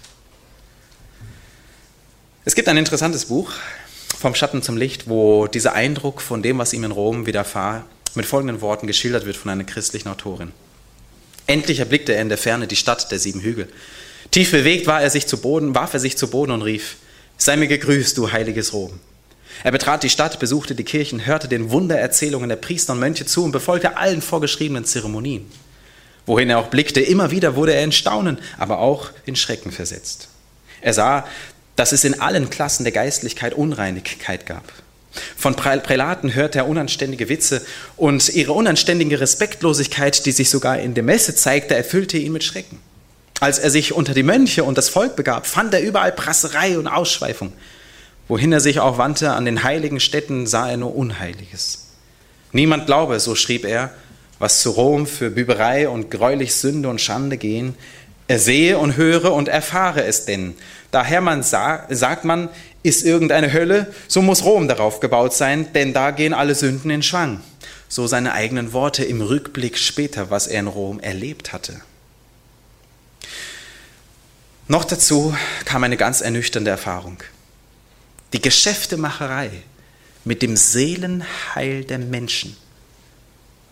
Es gibt ein interessantes Buch, Vom Schatten zum Licht, wo dieser Eindruck von dem, was ihm in Rom widerfahr, mit folgenden Worten geschildert wird von einer christlichen Autorin. Endlich erblickte er in der Ferne die Stadt der sieben Hügel. Tief bewegt war er sich zu Boden, warf er sich zu Boden und rief, sei mir gegrüßt, du heiliges Rom. Er betrat die Stadt, besuchte die Kirchen, hörte den Wundererzählungen der Priester und Mönche zu und befolgte allen vorgeschriebenen Zeremonien. Wohin er auch blickte, immer wieder wurde er in Staunen, aber auch in Schrecken versetzt. Er sah, dass es in allen Klassen der Geistlichkeit Unreinigkeit gab. Von Prälaten hörte er unanständige Witze und ihre unanständige Respektlosigkeit, die sich sogar in der Messe zeigte, erfüllte ihn mit Schrecken. Als er sich unter die Mönche und das Volk begab, fand er überall Prasserei und Ausschweifung. Wohin er sich auch wandte, an den heiligen Städten sah er nur Unheiliges. Niemand glaube, so schrieb er, was zu Rom für Büberei und greulich Sünde und Schande gehen. Er sehe und höre und erfahre es denn. Daher man sag, sagt man, ist irgendeine Hölle, so muss Rom darauf gebaut sein, denn da gehen alle Sünden in Schwang. So seine eigenen Worte im Rückblick später, was er in Rom erlebt hatte. Noch dazu kam eine ganz ernüchternde Erfahrung. Die Geschäftemacherei mit dem Seelenheil der Menschen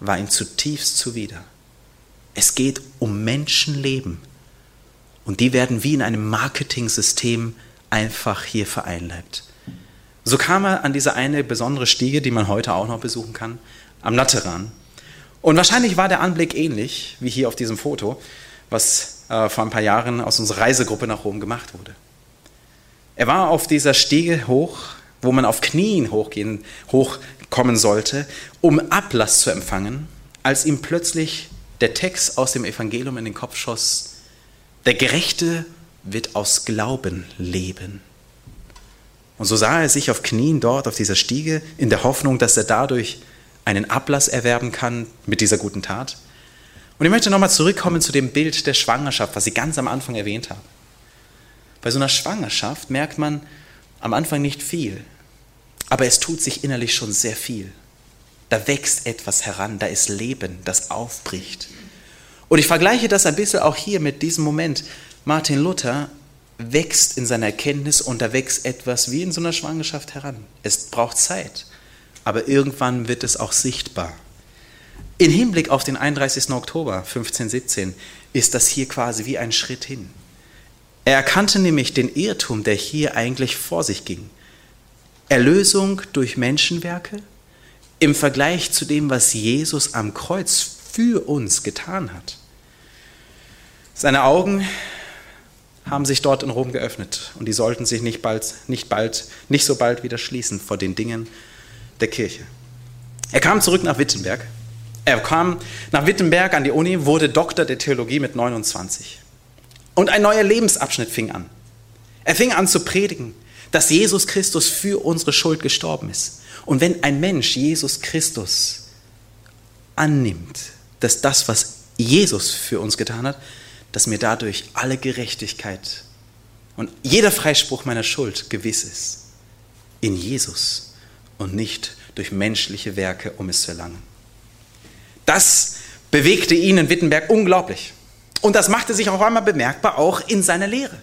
war ihm zutiefst zuwider. Es geht um Menschenleben und die werden wie in einem Marketing-System einfach hier vereinleibt. So kam er an diese eine besondere Stiege, die man heute auch noch besuchen kann, am Lateran. Und wahrscheinlich war der Anblick ähnlich wie hier auf diesem Foto, was äh, vor ein paar Jahren aus unserer Reisegruppe nach Rom gemacht wurde. Er war auf dieser Stiege hoch, wo man auf Knien hochgehen, hochkommen sollte, um Ablass zu empfangen, als ihm plötzlich der Text aus dem Evangelium in den Kopf schoss, der Gerechte wird aus Glauben leben. Und so sah er sich auf Knien dort auf dieser Stiege in der Hoffnung, dass er dadurch einen Ablass erwerben kann mit dieser guten Tat. Und ich möchte nochmal zurückkommen zu dem Bild der Schwangerschaft, was ich ganz am Anfang erwähnt habe. Bei so einer Schwangerschaft merkt man am Anfang nicht viel, aber es tut sich innerlich schon sehr viel. Da wächst etwas heran, da ist Leben, das aufbricht. Und ich vergleiche das ein bisschen auch hier mit diesem Moment. Martin Luther wächst in seiner Erkenntnis und da wächst etwas wie in so einer Schwangerschaft heran. Es braucht Zeit, aber irgendwann wird es auch sichtbar. In Hinblick auf den 31. Oktober 1517 ist das hier quasi wie ein Schritt hin. Er erkannte nämlich den Irrtum, der hier eigentlich vor sich ging. Erlösung durch Menschenwerke im Vergleich zu dem, was Jesus am Kreuz für uns getan hat. Seine Augen haben sich dort in Rom geöffnet und die sollten sich nicht bald, nicht bald, nicht so bald wieder schließen vor den Dingen der Kirche. Er kam zurück nach Wittenberg er kam nach Wittenberg an die Uni, wurde Doktor der Theologie mit 29. Und ein neuer Lebensabschnitt fing an. Er fing an zu predigen, dass Jesus Christus für unsere Schuld gestorben ist. Und wenn ein Mensch Jesus Christus annimmt, dass das, was Jesus für uns getan hat, dass mir dadurch alle Gerechtigkeit und jeder Freispruch meiner Schuld gewiss ist. In Jesus und nicht durch menschliche Werke, um es zu erlangen. Das bewegte ihn in Wittenberg unglaublich. Und das machte sich auch einmal bemerkbar, auch in seiner Lehre.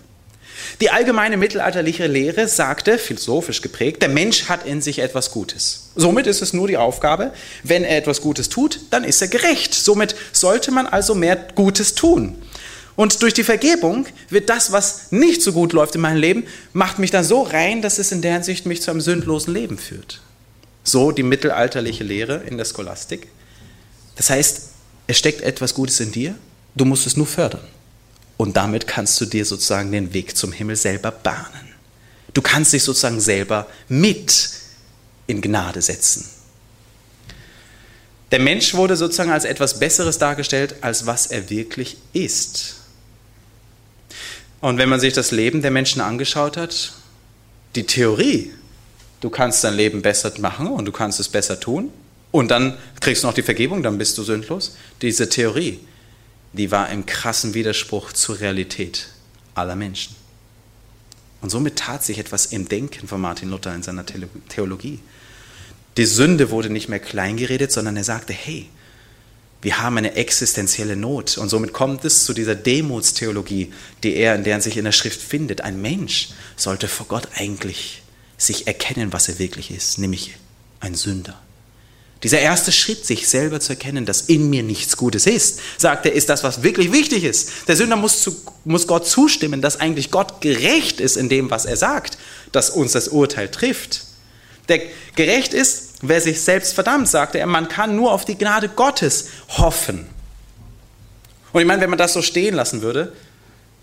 Die allgemeine mittelalterliche Lehre sagte, philosophisch geprägt, der Mensch hat in sich etwas Gutes. Somit ist es nur die Aufgabe, wenn er etwas Gutes tut, dann ist er gerecht. Somit sollte man also mehr Gutes tun. Und durch die Vergebung wird das, was nicht so gut läuft in meinem Leben, macht mich dann so rein, dass es in der Hinsicht mich zu einem sündlosen Leben führt. So die mittelalterliche Lehre in der Scholastik. Das heißt, es steckt etwas Gutes in dir, du musst es nur fördern. Und damit kannst du dir sozusagen den Weg zum Himmel selber bahnen. Du kannst dich sozusagen selber mit in Gnade setzen. Der Mensch wurde sozusagen als etwas Besseres dargestellt, als was er wirklich ist. Und wenn man sich das Leben der Menschen angeschaut hat, die Theorie, du kannst dein Leben besser machen und du kannst es besser tun, und dann kriegst du noch die Vergebung, dann bist du sündlos. Diese Theorie, die war im krassen Widerspruch zur Realität aller Menschen. Und somit tat sich etwas im Denken von Martin Luther in seiner Theologie. Die Sünde wurde nicht mehr kleingeredet, sondern er sagte, hey, wir haben eine existenzielle Not. Und somit kommt es zu dieser Demutstheologie, die er, in der er sich in der Schrift findet. Ein Mensch sollte vor Gott eigentlich sich erkennen, was er wirklich ist, nämlich ein Sünder. Dieser erste Schritt, sich selber zu erkennen, dass in mir nichts Gutes ist, sagt er, ist das, was wirklich wichtig ist. Der Sünder muss, zu, muss Gott zustimmen, dass eigentlich Gott gerecht ist in dem, was er sagt, dass uns das Urteil trifft. Der gerecht ist, wer sich selbst verdammt, sagte er. Man kann nur auf die Gnade Gottes hoffen. Und ich meine, wenn man das so stehen lassen würde,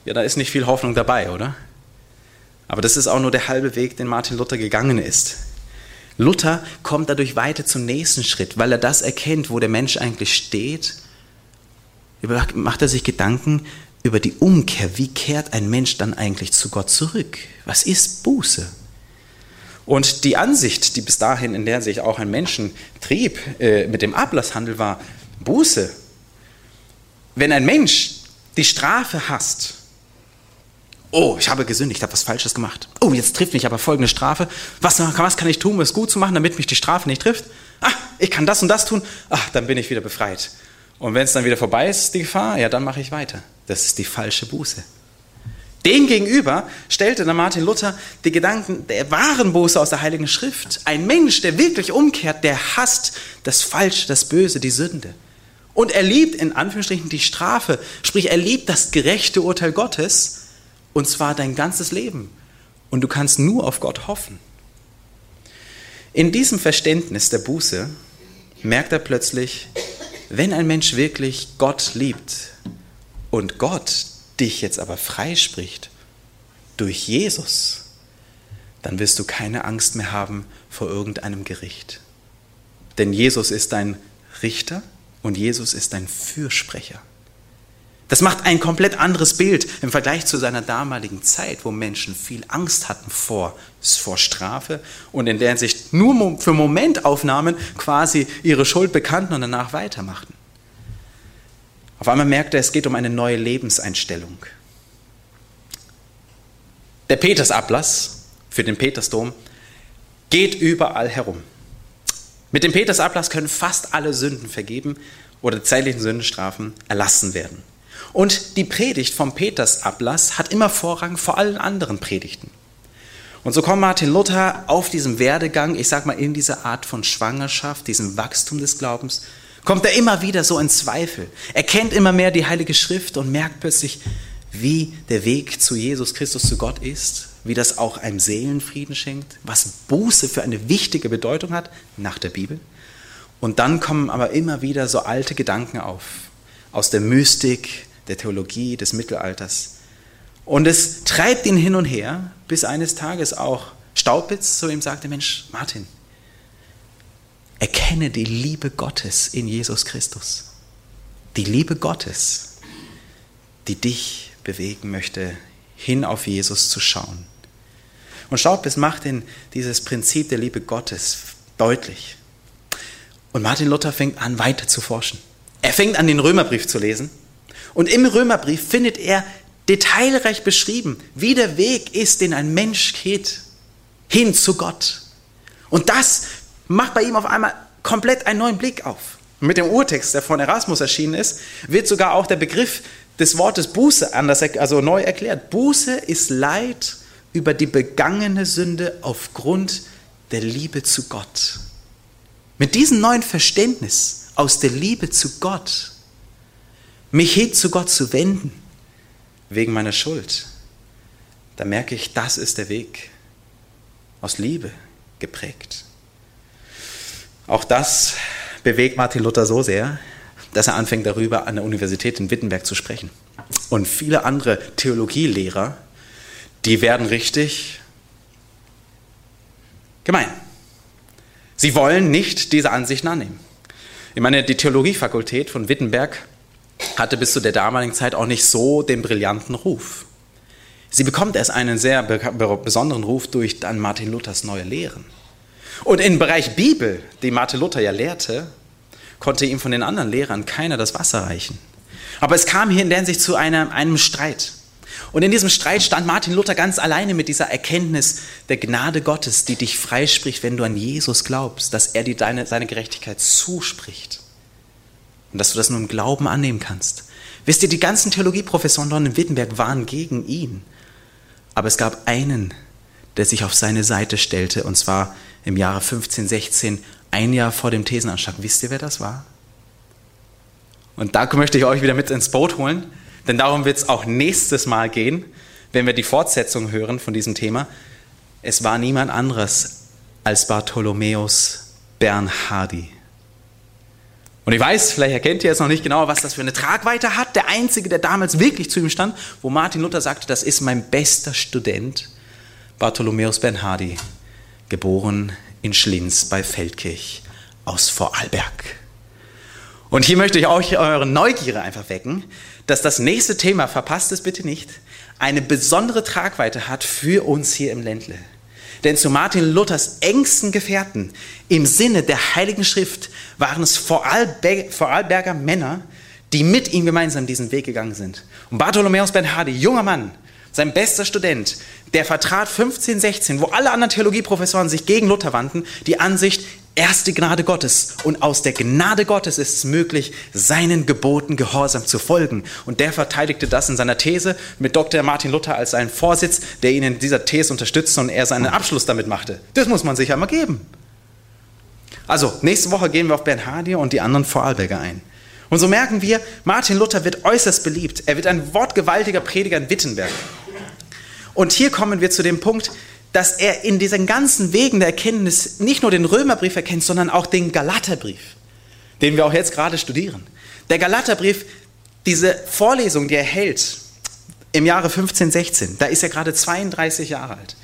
ja, da ist nicht viel Hoffnung dabei, oder? Aber das ist auch nur der halbe Weg, den Martin Luther gegangen ist. Luther kommt dadurch weiter zum nächsten Schritt, weil er das erkennt, wo der Mensch eigentlich steht. Macht er sich Gedanken über die Umkehr. Wie kehrt ein Mensch dann eigentlich zu Gott zurück? Was ist Buße? Und die Ansicht, die bis dahin, in der sich auch ein Menschen trieb, äh, mit dem Ablasshandel war, Buße. Wenn ein Mensch die Strafe hasst, oh, ich habe gesündigt, ich habe was Falsches gemacht. Oh, jetzt trifft mich aber folgende Strafe. Was, was kann ich tun, um es gut zu machen, damit mich die Strafe nicht trifft? Ah, ich kann das und das tun. Ach, dann bin ich wieder befreit. Und wenn es dann wieder vorbei ist, die Gefahr, ja, dann mache ich weiter. Das ist die falsche Buße. Dem gegenüber stellte dann Martin Luther die Gedanken der wahren Buße aus der Heiligen Schrift. Ein Mensch, der wirklich umkehrt, der hasst das Falsche, das Böse, die Sünde. Und er liebt in Anführungsstrichen die Strafe, sprich er liebt das gerechte Urteil Gottes und zwar dein ganzes Leben. Und du kannst nur auf Gott hoffen. In diesem Verständnis der Buße merkt er plötzlich, wenn ein Mensch wirklich Gott liebt und Gott dich jetzt aber freispricht durch Jesus, dann wirst du keine Angst mehr haben vor irgendeinem Gericht. Denn Jesus ist dein Richter und Jesus ist dein Fürsprecher. Das macht ein komplett anderes Bild im Vergleich zu seiner damaligen Zeit, wo Menschen viel Angst hatten vor, vor Strafe und in der sich nur für Momentaufnahmen quasi ihre Schuld bekannten und danach weitermachten. Auf einmal merkte er, es geht um eine neue Lebenseinstellung. Der Petersablass für den Petersdom geht überall herum. Mit dem Petersablass können fast alle Sünden vergeben oder zeitlichen Sündenstrafen erlassen werden. Und die Predigt vom Petersablass hat immer Vorrang vor allen anderen Predigten. Und so kommt Martin Luther auf diesem Werdegang, ich sag mal in dieser Art von Schwangerschaft, diesem Wachstum des Glaubens, kommt er immer wieder so in Zweifel. Er kennt immer mehr die Heilige Schrift und merkt plötzlich, wie der Weg zu Jesus Christus, zu Gott ist, wie das auch einem Seelenfrieden schenkt, was Buße für eine wichtige Bedeutung hat nach der Bibel. Und dann kommen aber immer wieder so alte Gedanken auf aus der Mystik, der Theologie des Mittelalters. Und es treibt ihn hin und her, bis eines Tages auch Staupitz zu ihm sagte, Mensch, Martin, erkenne die Liebe Gottes in Jesus Christus. Die Liebe Gottes, die dich bewegen möchte, hin auf Jesus zu schauen. Und Staupitz macht ihn dieses Prinzip der Liebe Gottes deutlich. Und Martin Luther fängt an, weiter zu forschen. Er fängt an, den Römerbrief zu lesen und im Römerbrief findet er detailreich beschrieben, wie der Weg ist, den ein Mensch geht, hin zu Gott. Und das macht bei ihm auf einmal komplett einen neuen Blick auf. mit dem Urtext, der von Erasmus erschienen ist, wird sogar auch der Begriff des Wortes Buße anders, also neu erklärt. Buße ist Leid über die begangene Sünde aufgrund der Liebe zu Gott. Mit diesem neuen Verständnis aus der Liebe zu Gott mich hin zu Gott zu wenden, wegen meiner Schuld, da merke ich, das ist der Weg, aus Liebe geprägt. Auch das bewegt Martin Luther so sehr, dass er anfängt darüber an der Universität in Wittenberg zu sprechen. Und viele andere Theologielehrer, die werden richtig gemein. Sie wollen nicht diese Ansichten annehmen. Ich meine, die Theologiefakultät von Wittenberg hatte bis zu der damaligen Zeit auch nicht so den brillanten Ruf. Sie bekommt erst einen sehr besonderen Ruf durch dann Martin Luthers neue Lehren. Und im Bereich Bibel, die Martin Luther ja lehrte, konnte ihm von den anderen Lehrern keiner das Wasser reichen. Aber es kam hier in der Hinsicht zu einem, einem Streit. Und in diesem Streit stand Martin Luther ganz alleine mit dieser Erkenntnis der Gnade Gottes, die dich freispricht, wenn du an Jesus glaubst, dass er dir deine, seine Gerechtigkeit zuspricht und dass du das nur im Glauben annehmen kannst. Wisst ihr, die ganzen Theologieprofessoren in Wittenberg waren gegen ihn. Aber es gab einen, der sich auf seine Seite stellte, und zwar im Jahre 1516, ein Jahr vor dem Thesenanschlag. Wisst ihr, wer das war? Und da möchte ich euch wieder mit ins Boot holen, denn darum wird es auch nächstes Mal gehen, wenn wir die Fortsetzung hören von diesem Thema. Es war niemand anderes als Bartholomäus Bernhardi. Und ich weiß, vielleicht erkennt ihr jetzt noch nicht genau, was das für eine Tragweite hat. Der Einzige, der damals wirklich zu ihm stand, wo Martin Luther sagte, das ist mein bester Student, Bartholomäus Bernhardi, geboren in Schlins bei Feldkirch aus Vorarlberg. Und hier möchte ich euch eure Neugierde einfach wecken, dass das nächste Thema, verpasst es bitte nicht, eine besondere Tragweite hat für uns hier im Ländle. Denn zu Martin Luthers engsten Gefährten im Sinne der Heiligen Schrift waren es Vorarlberger Männer, die mit ihm gemeinsam diesen Weg gegangen sind. Und Bartholomäus Bernhardi, junger Mann, sein bester Student, der vertrat 1516, wo alle anderen Theologieprofessoren sich gegen Luther wandten, die Ansicht, erst die Gnade Gottes. Und aus der Gnade Gottes ist es möglich, seinen Geboten gehorsam zu folgen. Und der verteidigte das in seiner These mit Dr. Martin Luther als seinen Vorsitz, der ihn in dieser These unterstützte und er seinen Abschluss damit machte. Das muss man sich ja mal geben. Also, nächste Woche gehen wir auf Bernhardi und die anderen Vorarlberger ein. Und so merken wir, Martin Luther wird äußerst beliebt. Er wird ein wortgewaltiger Prediger in Wittenberg. Und hier kommen wir zu dem Punkt, dass er in diesen ganzen Wegen der Erkenntnis nicht nur den Römerbrief erkennt, sondern auch den Galaterbrief, den wir auch jetzt gerade studieren. Der Galaterbrief, diese Vorlesung, die er hält im Jahre 1516, da ist er gerade 32 Jahre alt,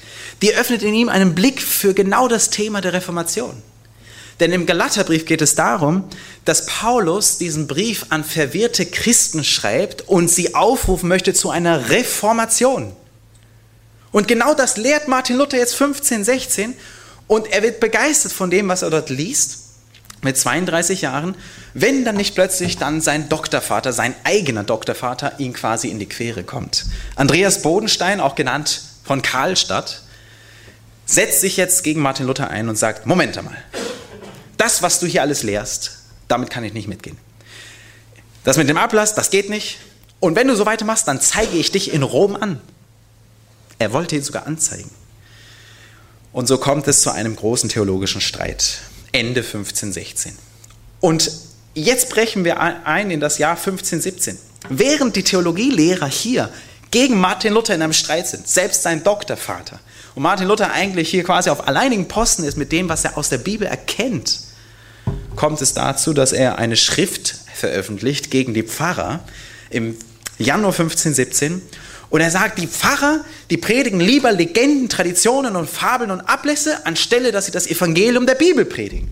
die öffnet in ihm einen Blick für genau das Thema der Reformation. Denn im Galaterbrief geht es darum, dass Paulus diesen Brief an verwirrte Christen schreibt und sie aufrufen möchte zu einer Reformation. Und genau das lehrt Martin Luther jetzt 15, 16 und er wird begeistert von dem, was er dort liest, mit 32 Jahren, wenn dann nicht plötzlich dann sein Doktorvater, sein eigener Doktorvater, ihn quasi in die Quere kommt. Andreas Bodenstein, auch genannt von Karlstadt, setzt sich jetzt gegen Martin Luther ein und sagt, Moment einmal, das, was du hier alles lehrst, damit kann ich nicht mitgehen. Das mit dem Ablass, das geht nicht. Und wenn du so weitermachst, dann zeige ich dich in Rom an. Er wollte ihn sogar anzeigen. Und so kommt es zu einem großen theologischen Streit. Ende 1516. Und jetzt brechen wir ein in das Jahr 1517. Während die Theologielehrer hier gegen Martin Luther in einem Streit sind, selbst sein Doktorvater, und Martin Luther eigentlich hier quasi auf alleinigen Posten ist mit dem, was er aus der Bibel erkennt, kommt es dazu, dass er eine Schrift veröffentlicht gegen die Pfarrer im Januar 1517 und er sagt, die Pfarrer, die predigen lieber Legenden, Traditionen und Fabeln und Ablässe, anstelle dass sie das Evangelium der Bibel predigen.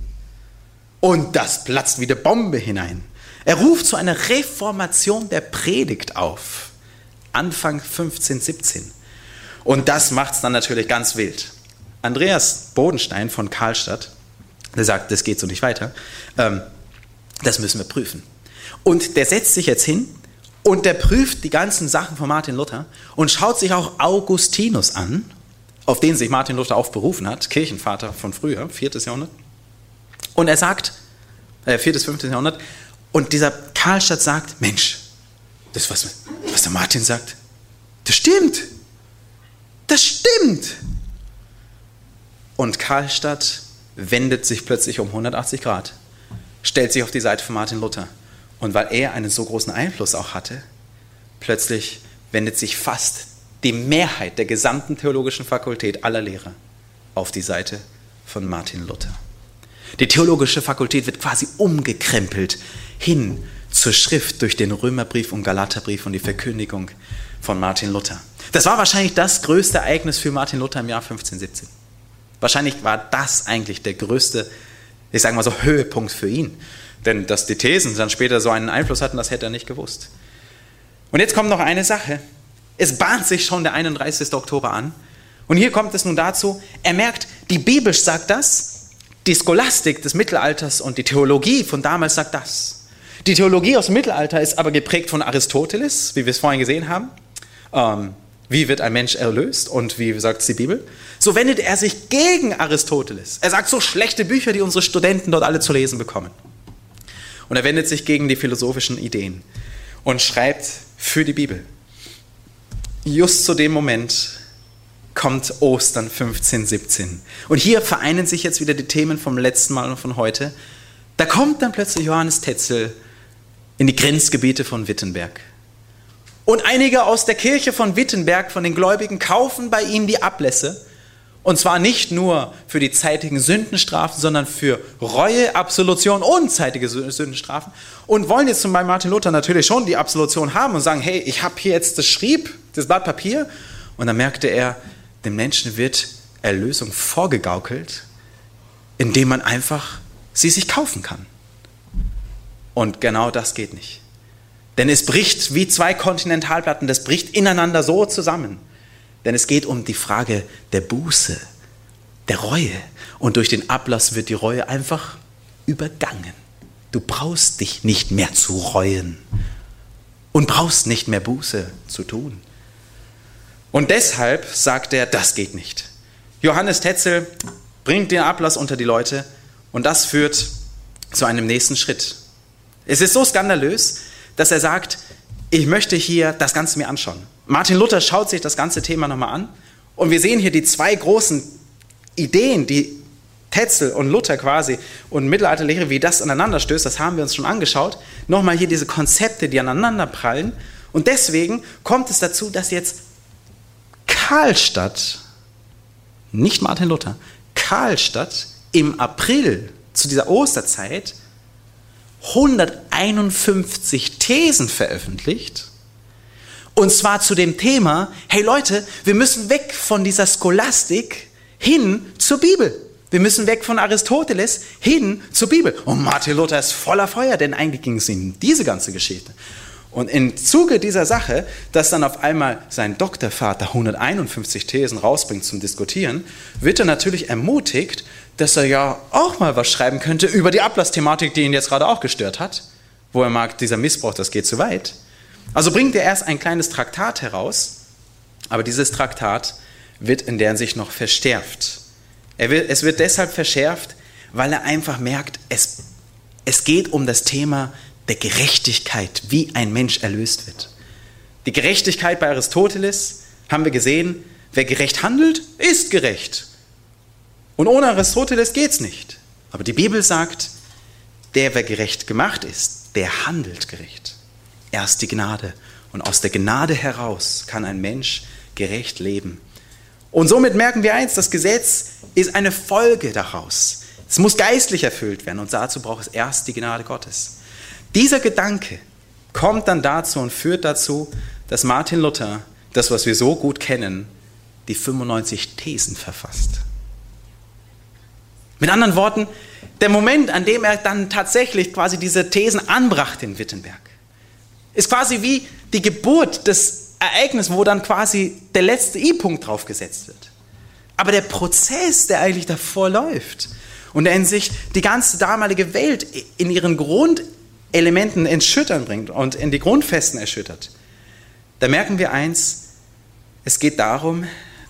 Und das platzt wie eine Bombe hinein. Er ruft zu einer Reformation der Predigt auf. Anfang 1517. Und das macht es dann natürlich ganz wild. Andreas Bodenstein von Karlstadt, der sagt, das geht so nicht weiter. Ähm, das müssen wir prüfen. Und der setzt sich jetzt hin und der prüft die ganzen Sachen von Martin Luther und schaut sich auch Augustinus an, auf den sich Martin Luther auch berufen hat, Kirchenvater von früher, 4. Jahrhundert. Und er sagt, äh, 4. bis 5. Jahrhundert, und dieser Karlstadt sagt, Mensch, das, was, was der Martin sagt, das stimmt. Das stimmt. Und Karlstadt wendet sich plötzlich um 180 Grad, stellt sich auf die Seite von Martin Luther und weil er einen so großen Einfluss auch hatte, plötzlich wendet sich fast die Mehrheit der gesamten theologischen Fakultät aller Lehrer auf die Seite von Martin Luther. Die theologische Fakultät wird quasi umgekrempelt hin zur Schrift durch den Römerbrief und Galaterbrief und die Verkündigung von Martin Luther. Das war wahrscheinlich das größte Ereignis für Martin Luther im Jahr 1517. Wahrscheinlich war das eigentlich der größte, ich sage mal so, Höhepunkt für ihn. Denn dass die Thesen dann später so einen Einfluss hatten, das hätte er nicht gewusst. Und jetzt kommt noch eine Sache. Es bahnt sich schon der 31. Oktober an. Und hier kommt es nun dazu, er merkt, die Bibel sagt das, die Scholastik des Mittelalters und die Theologie von damals sagt das. Die Theologie aus dem Mittelalter ist aber geprägt von Aristoteles, wie wir es vorhin gesehen haben. Ähm, wie wird ein Mensch erlöst und wie sagt es die Bibel? So wendet er sich gegen Aristoteles. Er sagt so schlechte Bücher, die unsere Studenten dort alle zu lesen bekommen. Und er wendet sich gegen die philosophischen Ideen und schreibt für die Bibel. Just zu dem Moment kommt Ostern 1517. Und hier vereinen sich jetzt wieder die Themen vom letzten Mal und von heute. Da kommt dann plötzlich Johannes Tetzel in die Grenzgebiete von Wittenberg. Und einige aus der Kirche von Wittenberg, von den Gläubigen, kaufen bei ihm die Ablässe Und zwar nicht nur für die zeitigen Sündenstrafen, sondern für Reue, Absolution und zeitige Sündenstrafen. Und wollen jetzt zum Beispiel Martin Luther natürlich schon die Absolution haben und sagen, hey, ich habe hier jetzt das Schrieb, das Blatt Papier. Und dann merkte er, dem Menschen wird Erlösung vorgegaukelt, indem man einfach sie sich kaufen kann. Und genau das geht nicht. Denn es bricht wie zwei Kontinentalplatten, das bricht ineinander so zusammen. Denn es geht um die Frage der Buße, der Reue. Und durch den Ablass wird die Reue einfach übergangen. Du brauchst dich nicht mehr zu reuen und brauchst nicht mehr Buße zu tun. Und deshalb sagt er, das geht nicht. Johannes Tetzel bringt den Ablass unter die Leute und das führt zu einem nächsten Schritt. Es ist so skandalös, dass er sagt, ich möchte hier das Ganze mir anschauen. Martin Luther schaut sich das ganze Thema nochmal an und wir sehen hier die zwei großen Ideen, die Tetzel und Luther quasi und Mittelalterlehre, wie das aneinander stößt, das haben wir uns schon angeschaut. Nochmal hier diese Konzepte, die aneinander prallen. Und deswegen kommt es dazu, dass jetzt Karlstadt, nicht Martin Luther, Karlstadt im April zu dieser Osterzeit 151 Thesen veröffentlicht und zwar zu dem Thema, hey Leute, wir müssen weg von dieser Scholastik hin zur Bibel. Wir müssen weg von Aristoteles hin zur Bibel. Und Martin Luther ist voller Feuer, denn eigentlich ging es ihm diese ganze Geschichte. Und im Zuge dieser Sache, dass dann auf einmal sein Doktorvater 151 Thesen rausbringt zum Diskutieren, wird er natürlich ermutigt, dass er ja auch mal was schreiben könnte über die Ablassthematik, die ihn jetzt gerade auch gestört hat, wo er mag, dieser Missbrauch, das geht zu weit. Also bringt er erst ein kleines Traktat heraus, aber dieses Traktat wird in der Sicht noch verschärft. Wird, es wird deshalb verschärft, weil er einfach merkt, es, es geht um das Thema der Gerechtigkeit, wie ein Mensch erlöst wird. Die Gerechtigkeit bei Aristoteles haben wir gesehen, wer gerecht handelt, ist gerecht. Und ohne Aristoteles geht es nicht. Aber die Bibel sagt, der, wer gerecht gemacht ist, der handelt gerecht. Erst die Gnade. Und aus der Gnade heraus kann ein Mensch gerecht leben. Und somit merken wir eins, das Gesetz ist eine Folge daraus. Es muss geistlich erfüllt werden und dazu braucht es erst die Gnade Gottes. Dieser Gedanke kommt dann dazu und führt dazu, dass Martin Luther das, was wir so gut kennen, die 95 Thesen verfasst. Mit anderen Worten, der Moment, an dem er dann tatsächlich quasi diese Thesen anbrachte in Wittenberg, ist quasi wie die Geburt des Ereignisses, wo dann quasi der letzte I-Punkt draufgesetzt wird. Aber der Prozess, der eigentlich davor läuft und der in sich die ganze damalige Welt in ihren Grundelementen ins Schüttern bringt und in die Grundfesten erschüttert, da merken wir eins, es geht darum,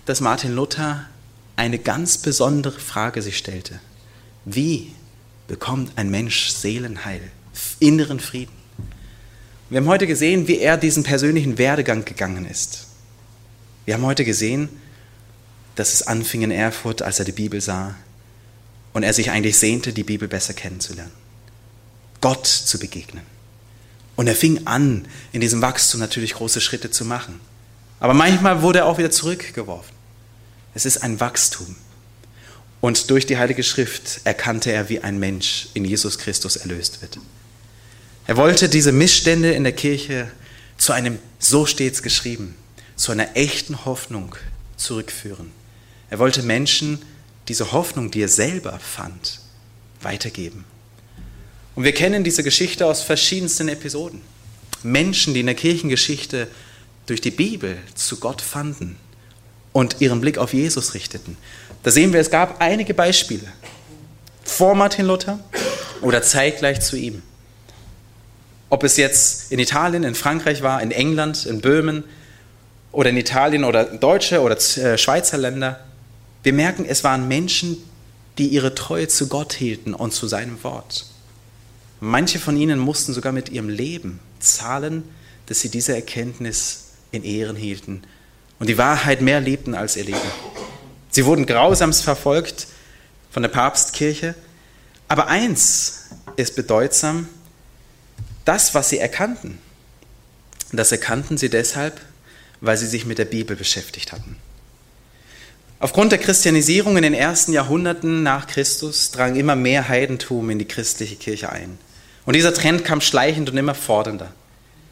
dass Martin Luther eine ganz besondere Frage sich stellte. Wie bekommt ein Mensch Seelenheil, inneren Frieden? Wir haben heute gesehen, wie er diesen persönlichen Werdegang gegangen ist. Wir haben heute gesehen, dass es anfing in Erfurt, als er die Bibel sah und er sich eigentlich sehnte, die Bibel besser kennenzulernen, Gott zu begegnen. Und er fing an, in diesem Wachstum natürlich große Schritte zu machen. Aber manchmal wurde er auch wieder zurückgeworfen. Es ist ein Wachstum. Und durch die Heilige Schrift erkannte er, wie ein Mensch in Jesus Christus erlöst wird. Er wollte diese Missstände in der Kirche zu einem, so steht's geschrieben, zu einer echten Hoffnung zurückführen. Er wollte Menschen diese Hoffnung, die er selber fand, weitergeben. Und wir kennen diese Geschichte aus verschiedensten Episoden. Menschen, die in der Kirchengeschichte durch die Bibel zu Gott fanden und ihren Blick auf Jesus richteten. Da sehen wir, es gab einige Beispiele vor Martin Luther oder zeitgleich zu ihm. Ob es jetzt in Italien, in Frankreich war, in England, in Böhmen oder in Italien oder deutsche oder äh, Schweizer Länder. Wir merken, es waren Menschen, die ihre Treue zu Gott hielten und zu seinem Wort. Manche von ihnen mussten sogar mit ihrem Leben zahlen, dass sie diese Erkenntnis in Ehren hielten und die Wahrheit mehr liebten als ihr Leben. Sie wurden grausamst verfolgt von der Papstkirche. Aber eins ist bedeutsam, das, was sie erkannten, das erkannten sie deshalb, weil sie sich mit der Bibel beschäftigt hatten. Aufgrund der Christianisierung in den ersten Jahrhunderten nach Christus drang immer mehr Heidentum in die christliche Kirche ein. Und dieser Trend kam schleichend und immer fordernder.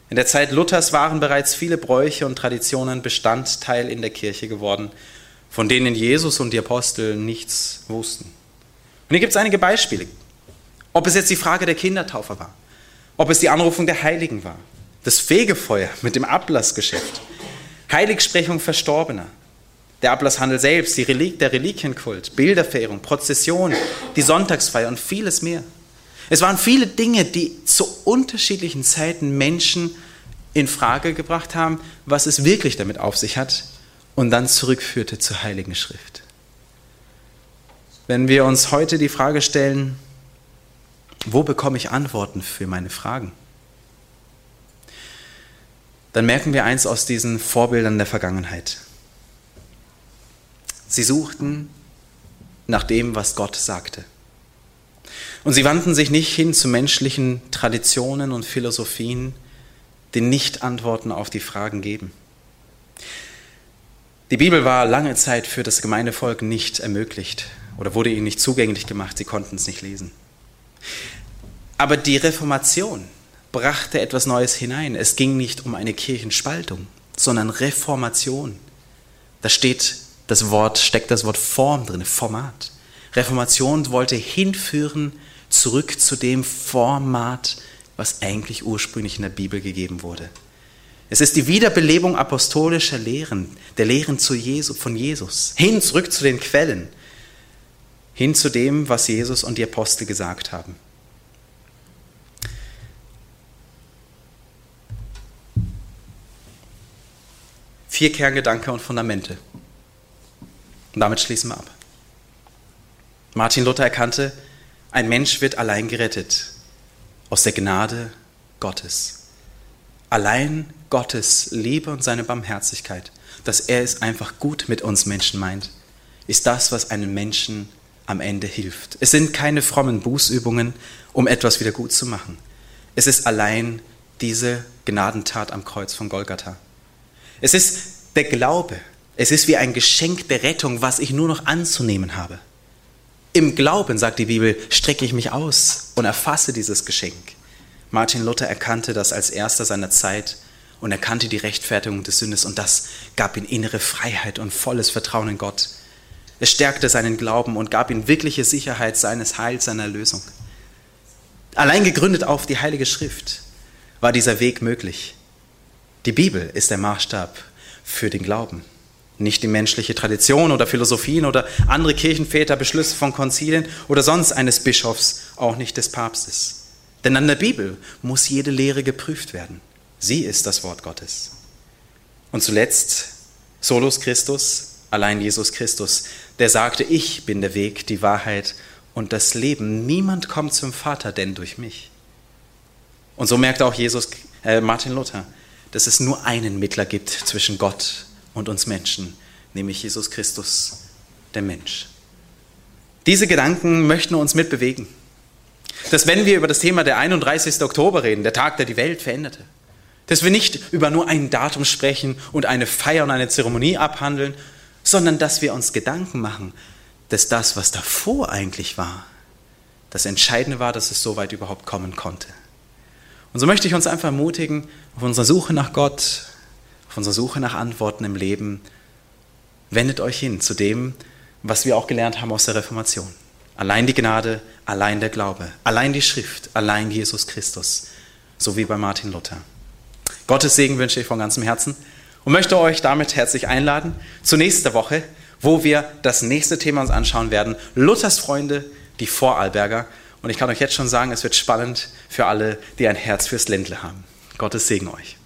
In der Zeit Luthers waren bereits viele Bräuche und Traditionen Bestandteil in der Kirche geworden, von denen Jesus und die Apostel nichts wussten. Und hier gibt es einige Beispiele. Ob es jetzt die Frage der Kindertaufe war, ob es die Anrufung der Heiligen war, das Fegefeuer mit dem Ablassgeschäft, Heiligsprechung Verstorbener, der Ablasshandel selbst, Relik, der Reliquienkult, Bilderverehrung, Prozession, die Sonntagsfeier und vieles mehr. Es waren viele Dinge, die zu unterschiedlichen Zeiten Menschen in Frage gebracht haben, was es wirklich damit auf sich hat und dann zurückführte zur Heiligen Schrift. Wenn wir uns heute die Frage stellen, wo bekomme ich Antworten für meine Fragen? Dann merken wir eins aus diesen Vorbildern der Vergangenheit. Sie suchten nach dem, was Gott sagte. Und sie wandten sich nicht hin zu menschlichen Traditionen und Philosophien, die nicht Antworten auf die Fragen geben. Die Bibel war lange Zeit für das Gemeindevolk nicht ermöglicht oder wurde ihnen nicht zugänglich gemacht, sie konnten es nicht lesen. Aber die Reformation brachte etwas Neues hinein. Es ging nicht um eine Kirchenspaltung, sondern Reformation. Da steht das Wort, steckt das Wort Form drin, Format. Reformation wollte hinführen zurück zu dem Format, was eigentlich ursprünglich in der Bibel gegeben wurde. Es ist die Wiederbelebung apostolischer Lehren, der Lehren zu Jesu, von Jesus, hin zurück zu den Quellen, hin zu dem, was Jesus und die Apostel gesagt haben. Vier Kerngedanke und Fundamente. Und damit schließen wir ab. Martin Luther erkannte, ein Mensch wird allein gerettet aus der Gnade Gottes. Allein Gottes Liebe und seine Barmherzigkeit, dass er es einfach gut mit uns Menschen meint, ist das, was einem Menschen am Ende hilft. Es sind keine frommen Bußübungen, um etwas wieder gut zu machen. Es ist allein diese Gnadentat am Kreuz von Golgatha. Es ist der Glaube. Es ist wie ein Geschenk der Rettung, was ich nur noch anzunehmen habe. Im Glauben, sagt die Bibel, strecke ich mich aus und erfasse dieses Geschenk. Martin Luther erkannte das als erster seiner Zeit und erkannte die Rechtfertigung des Sündes und das gab ihm innere Freiheit und volles Vertrauen in Gott. Es stärkte seinen Glauben und gab ihm wirkliche Sicherheit seines Heils, seiner Lösung. Allein gegründet auf die Heilige Schrift war dieser Weg möglich. Die Bibel ist der Maßstab für den Glauben nicht die menschliche Tradition oder Philosophien oder andere Kirchenväter, Beschlüsse von Konzilien oder sonst eines Bischofs, auch nicht des Papstes. Denn an der Bibel muss jede Lehre geprüft werden. Sie ist das Wort Gottes. Und zuletzt Solus Christus, allein Jesus Christus, der sagte, ich bin der Weg, die Wahrheit und das Leben. Niemand kommt zum Vater denn durch mich. Und so merkte auch Jesus, äh, Martin Luther, dass es nur einen Mittler gibt zwischen Gott und uns Menschen, nämlich Jesus Christus, der Mensch. Diese Gedanken möchten uns mitbewegen. Dass wenn wir über das Thema der 31. Oktober reden, der Tag, der die Welt veränderte, dass wir nicht über nur ein Datum sprechen und eine Feier und eine Zeremonie abhandeln, sondern dass wir uns Gedanken machen, dass das, was davor eigentlich war, das Entscheidende war, dass es so weit überhaupt kommen konnte. Und so möchte ich uns einfach ermutigen, auf unserer Suche nach Gott, auf unserer Suche nach Antworten im Leben, wendet euch hin zu dem, was wir auch gelernt haben aus der Reformation. Allein die Gnade, allein der Glaube, allein die Schrift, allein Jesus Christus, so wie bei Martin Luther. Gottes Segen wünsche ich von ganzem Herzen und möchte euch damit herzlich einladen zur nächsten Woche, wo wir das nächste Thema uns anschauen werden, Luthers Freunde, die Vorarlberger. Und ich kann euch jetzt schon sagen, es wird spannend für alle, die ein Herz fürs Ländle haben. Gottes Segen euch.